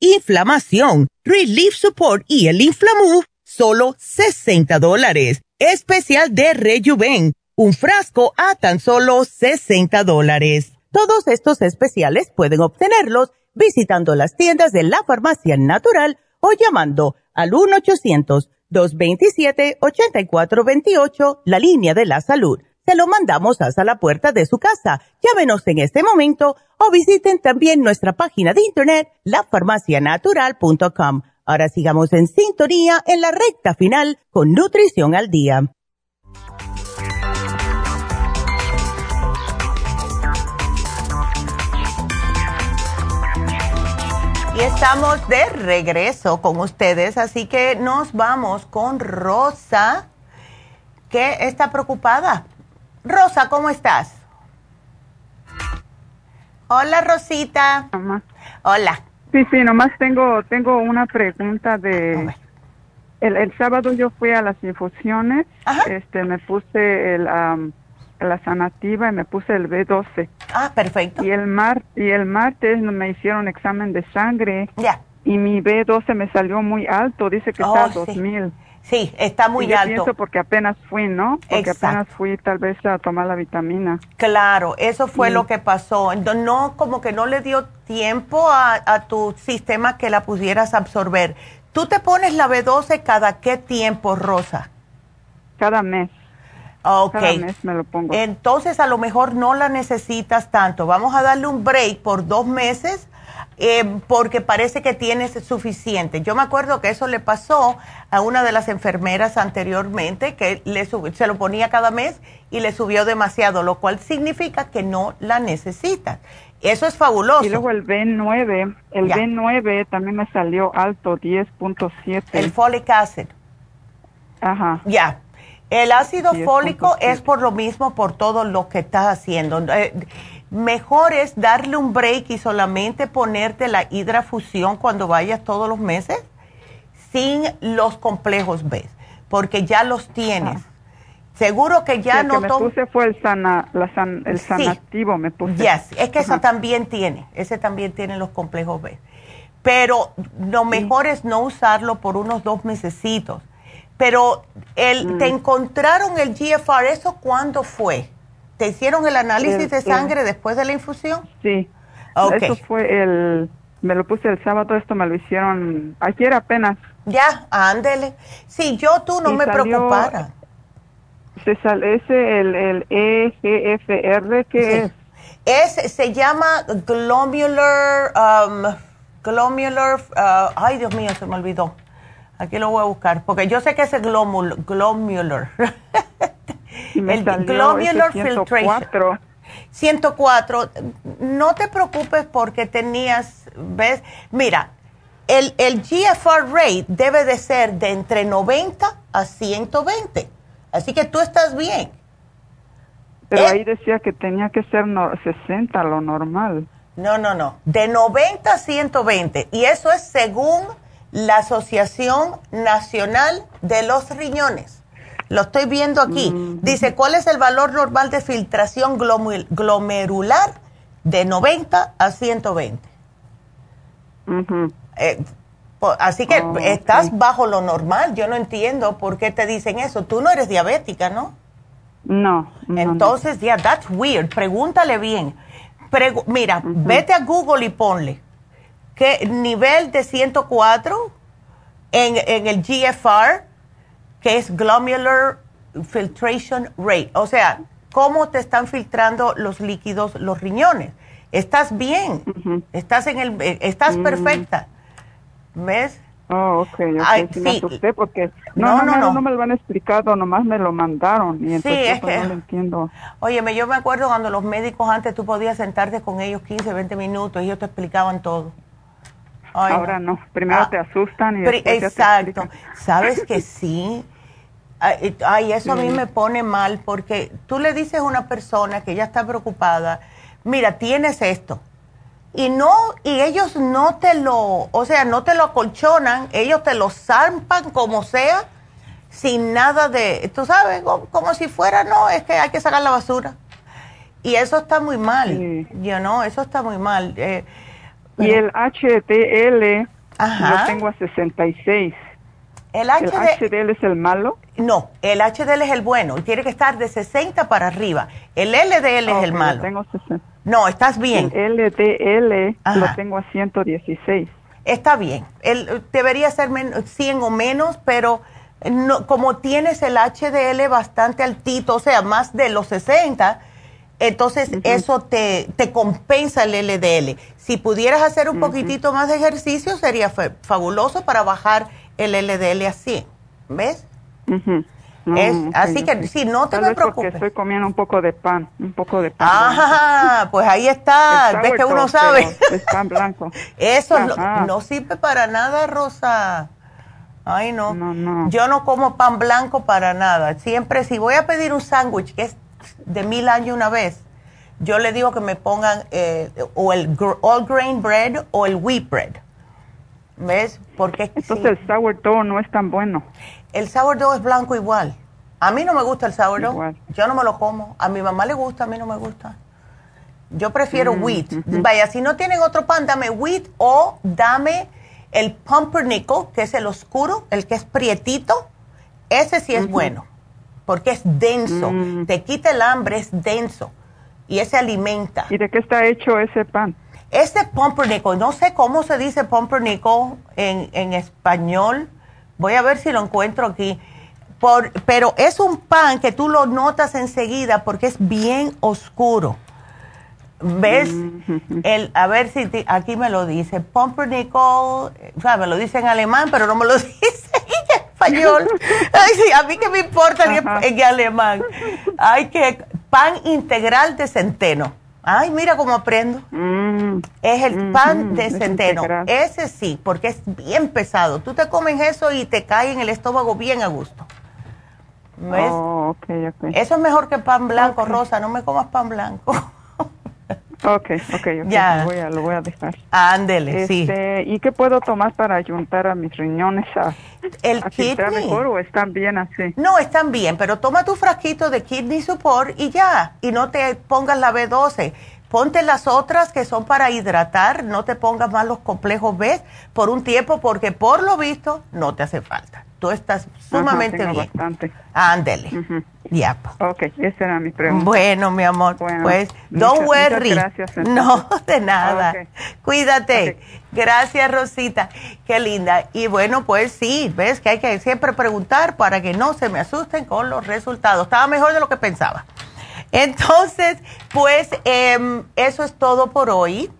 [SPEAKER 6] Inflamación, Relief Support y el Inflamove, solo 60 dólares especial de Rejuven, un frasco a tan solo 60 dólares. Todos estos especiales pueden obtenerlos visitando las tiendas de la farmacia natural o llamando al 1-800-227-8428, la línea de la salud. Se lo mandamos hasta la puerta de su casa. Llámenos en este momento o visiten también nuestra página de internet, lafarmacianatural.com. Ahora sigamos en sintonía en la recta final con Nutrición al Día.
[SPEAKER 2] Y estamos de regreso con ustedes, así que nos vamos con Rosa, que está preocupada. Rosa, ¿cómo estás? Hola, Rosita. Hola.
[SPEAKER 14] Sí, sí, nomás tengo, tengo una pregunta de... El, el sábado yo fui a las infusiones, este, me puse el la sanativa y me puse el B12.
[SPEAKER 2] Ah, perfecto.
[SPEAKER 14] Y el, mar, y el martes me hicieron examen de sangre. Ya. Y mi B12 me salió muy alto, dice que está a 2000.
[SPEAKER 2] Sí, está muy alto.
[SPEAKER 14] Pienso porque apenas fui, ¿no? Porque apenas fui tal vez a tomar la vitamina.
[SPEAKER 2] Claro, eso fue lo que pasó. No, como que no le dio tiempo a, a, tu sistema que la pudieras absorber. ¿Tú te pones la B12 cada qué tiempo, Rosa?
[SPEAKER 14] Cada mes.
[SPEAKER 2] Ok. me lo pongo. Entonces a lo mejor no la necesitas tanto. Vamos a darle un break por dos meses eh, porque parece que tienes suficiente. Yo me acuerdo que eso le pasó a una de las enfermeras anteriormente que le se lo ponía cada mes y le subió demasiado, lo cual significa que no la necesitas. Eso es fabuloso.
[SPEAKER 14] Y luego el B9, el B9 también me salió alto, 10.7.
[SPEAKER 2] El folic acid.
[SPEAKER 14] Ajá.
[SPEAKER 2] Ya. El ácido fólico es por lo mismo, por todo lo que estás haciendo. Eh, mejor es darle un break y solamente ponerte la hidrafusión cuando vayas todos los meses sin los complejos B, porque ya los tienes. Seguro que ya no...
[SPEAKER 14] Que me puse fue el, sana, el sanativo, me puse.
[SPEAKER 2] Yes, es que eso también tiene, ese también tiene los complejos B. Pero lo mejor es no usarlo por unos dos mesecitos pero el, ¿te mm. encontraron el GFR? ¿Eso cuándo fue? ¿Te hicieron el análisis de sangre después de la infusión?
[SPEAKER 14] Sí. Okay. Eso fue el, me lo puse el sábado, esto me lo hicieron ayer apenas.
[SPEAKER 2] Ya, ándele. Sí, yo tú no me preocupara.
[SPEAKER 14] Se sale ese, el, el EGFR, ¿qué es?
[SPEAKER 2] Es, se llama glomular, um, glomular, uh, ay Dios mío, se me olvidó Aquí lo voy a buscar, porque yo sé que es el glomular.
[SPEAKER 14] el glomular filtration.
[SPEAKER 2] 104. No te preocupes porque tenías, ¿ves? Mira, el, el GFR rate debe de ser de entre 90 a 120. Así que tú estás bien.
[SPEAKER 14] Pero eh, ahí decía que tenía que ser 60 lo normal.
[SPEAKER 2] No, no, no. De 90 a 120. Y eso es según la Asociación Nacional de los Riñones. Lo estoy viendo aquí. Mm. Dice, ¿cuál es el valor normal de filtración glomerular? De 90 a 120. Eh, así que oh, estás bajo lo normal. Yo no entiendo por qué te dicen eso. Tú no eres diabética, ¿no?
[SPEAKER 14] No.
[SPEAKER 2] Entonces, ya, that's weird. Pregúntale bien. Mira, vete a Google y ponle ¿Qué nivel de 104 en, en el GFR, que es Glomerular Filtration Rate. O sea, cómo te están filtrando los líquidos los riñones. Estás bien, estás en el, eh, estás mm. perfecta. ¿Ves?
[SPEAKER 14] Oh, ok, okay. sí, me asusté porque no no, no, no, me lo han explicado, nomás me lo mandaron y entonces sí, es que, no lo entiendo.
[SPEAKER 2] Óyeme, yo me acuerdo cuando los médicos antes tú podías sentarte con ellos 15, 20 minutos y ellos te explicaban todo.
[SPEAKER 14] Ahora no. Primero ah, te asustan y después
[SPEAKER 2] Exacto. Sabes que sí. Ay, eso a mí me pone mal porque tú le dices a una persona que ya está preocupada, mira, tienes esto. Y no, y ellos no te lo, o sea, no te lo acolchonan, ellos te lo zampan como sea, sin nada de, tú sabes, como, si fuera, no, es que hay que sacar la basura. Y eso está muy mal, yo no, eso está muy mal. Eh,
[SPEAKER 14] y el HDL lo tengo a 66. El HDL, es el malo?
[SPEAKER 2] No, el HDL es el bueno y tiene que estar de 60 para arriba. El LDL es el malo.
[SPEAKER 14] Tengo
[SPEAKER 2] No, estás bien.
[SPEAKER 14] El LDL lo tengo a 116.
[SPEAKER 2] Está bien. El, debería ser 100 o menos, pero no, como tienes el HDL bastante altito, o sea, más de los 60, entonces eso te, te, compensa el LDL. Si pudieras hacer un poquitito más de ejercicio, sería fabuloso para bajar el LDL así. ¿Ves? así que sí, no te preocupes. Porque
[SPEAKER 14] estoy comiendo un poco de pan, un poco de pan.
[SPEAKER 2] Ajá, pues ahí está, ves que uno sabe.
[SPEAKER 14] Es pan blanco.
[SPEAKER 2] Eso no, sirve para nada, Rosa. Ay, no. No, no. Yo no como pan blanco para nada. Siempre, si voy a pedir un sándwich, que es de mil años una vez, yo le digo que me pongan eh, o el all grain bread o el wheat bread. ¿Ves? Porque
[SPEAKER 14] Entonces el sourdough no es tan bueno.
[SPEAKER 2] El sourdough es blanco igual. A mí no me gusta el sourdough. Yo no me lo como. A mi mamá le gusta, a mí no me gusta. Yo prefiero mm, wheat. Vaya, si no tienen otro pan, dame wheat o dame el pumpernickel, que es el oscuro, el que es prietito. Ese sí es bueno, porque es denso. Mm. Te quita el hambre, es denso. Y ese alimenta.
[SPEAKER 14] ¿Y de qué está hecho ese pan?
[SPEAKER 2] Este pumpernickel, no sé cómo se dice pumpernickel en, en español. Voy a ver si lo encuentro aquí. Por, pero es un pan que tú lo notas enseguida porque es bien oscuro. ¿Ves? Mm. El, a ver si aquí me lo dice. Pumpernickel, o sea, me lo dice en alemán, pero no me lo dice en español. Ay, sí, a mí que me importa en, en, alemán. Ay, que pan integral de centeno. Ay, mira cómo aprendo. Mm. Es el pan de centeno. Ese sí, porque es bien pesado. Tú te comes eso y te cae en el estómago bien a gusto. ¿Ves?
[SPEAKER 14] Oh,
[SPEAKER 2] eso es mejor que pan blanco, Rosa. No me comas pan blanco.
[SPEAKER 14] Ok, ok, ya. Lo, voy a, lo voy a dejar.
[SPEAKER 2] Ándele, sí.
[SPEAKER 14] Este, ¿Y qué puedo tomar para ayuntar a mis riñones a,
[SPEAKER 2] el kidney.
[SPEAKER 14] mejor o están bien así?
[SPEAKER 2] No, están bien, pero toma tu frasquito de kidney support y ya. Y no te pongas la B12. Ponte las otras que son para hidratar, no te pongas más los complejos B por un tiempo porque por lo visto no te hace falta. Tú estás sumamente bien.
[SPEAKER 14] Bastante.
[SPEAKER 2] Ándele. Ya.
[SPEAKER 14] Ok, esa era mi pregunta.
[SPEAKER 2] Bueno, mi amor, pues don't worry. gracias. No, de nada. Cuídate. Gracias, Rosita. Qué linda. Y bueno, pues sí, ves que hay que siempre preguntar para que no se me asusten con los resultados. Estaba mejor de lo que pensaba. Entonces, pues em, eso es todo por hoy.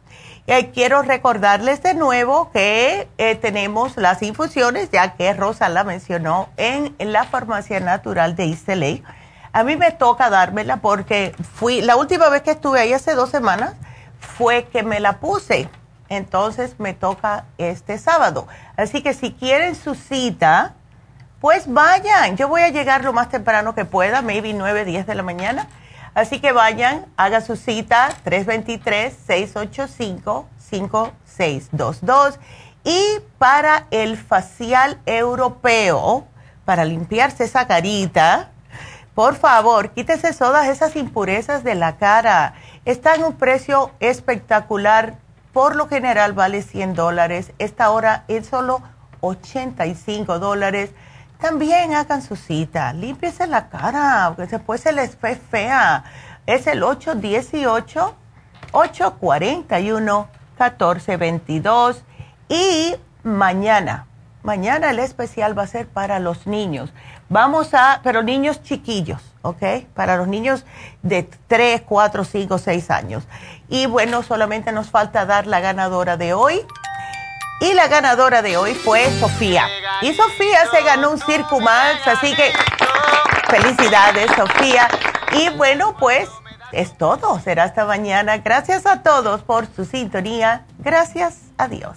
[SPEAKER 2] Eh, quiero recordarles de nuevo que eh, tenemos las infusiones, ya que Rosa la mencionó, en, la farmacia natural de Isteley. A mí me toca dármela porque fui, la última vez que estuve ahí hace dos semanas fue que me la puse. Entonces me toca este sábado. Así que si quieren su cita, pues vayan. Yo voy a llegar lo más temprano que pueda, maybe 9, 10 de la mañana Así que vayan, haga su cita 323-685-5622. Y para el facial europeo, para limpiarse esa carita, por favor, quítese todas esas impurezas de la cara. Está en un precio espectacular. Por lo general vale 100 dólares. Esta hora es solo 85 dólares también hagan su cita, límpiese la cara, porque después se les ve fea. Es el 818-841-1422. Y mañana, mañana el especial va a ser para los niños. Vamos a, pero niños chiquillos, ¿ok? Para los niños de 3, 4, 5, 6 años. Y bueno, solamente nos falta dar la ganadora de hoy y la ganadora de hoy fue Sofía. Y Sofía se ganó un Circo Max, así que felicidades, Sofía. Y bueno, pues es todo. Será hasta mañana. Gracias a todos por su sintonía. Gracias a Dios.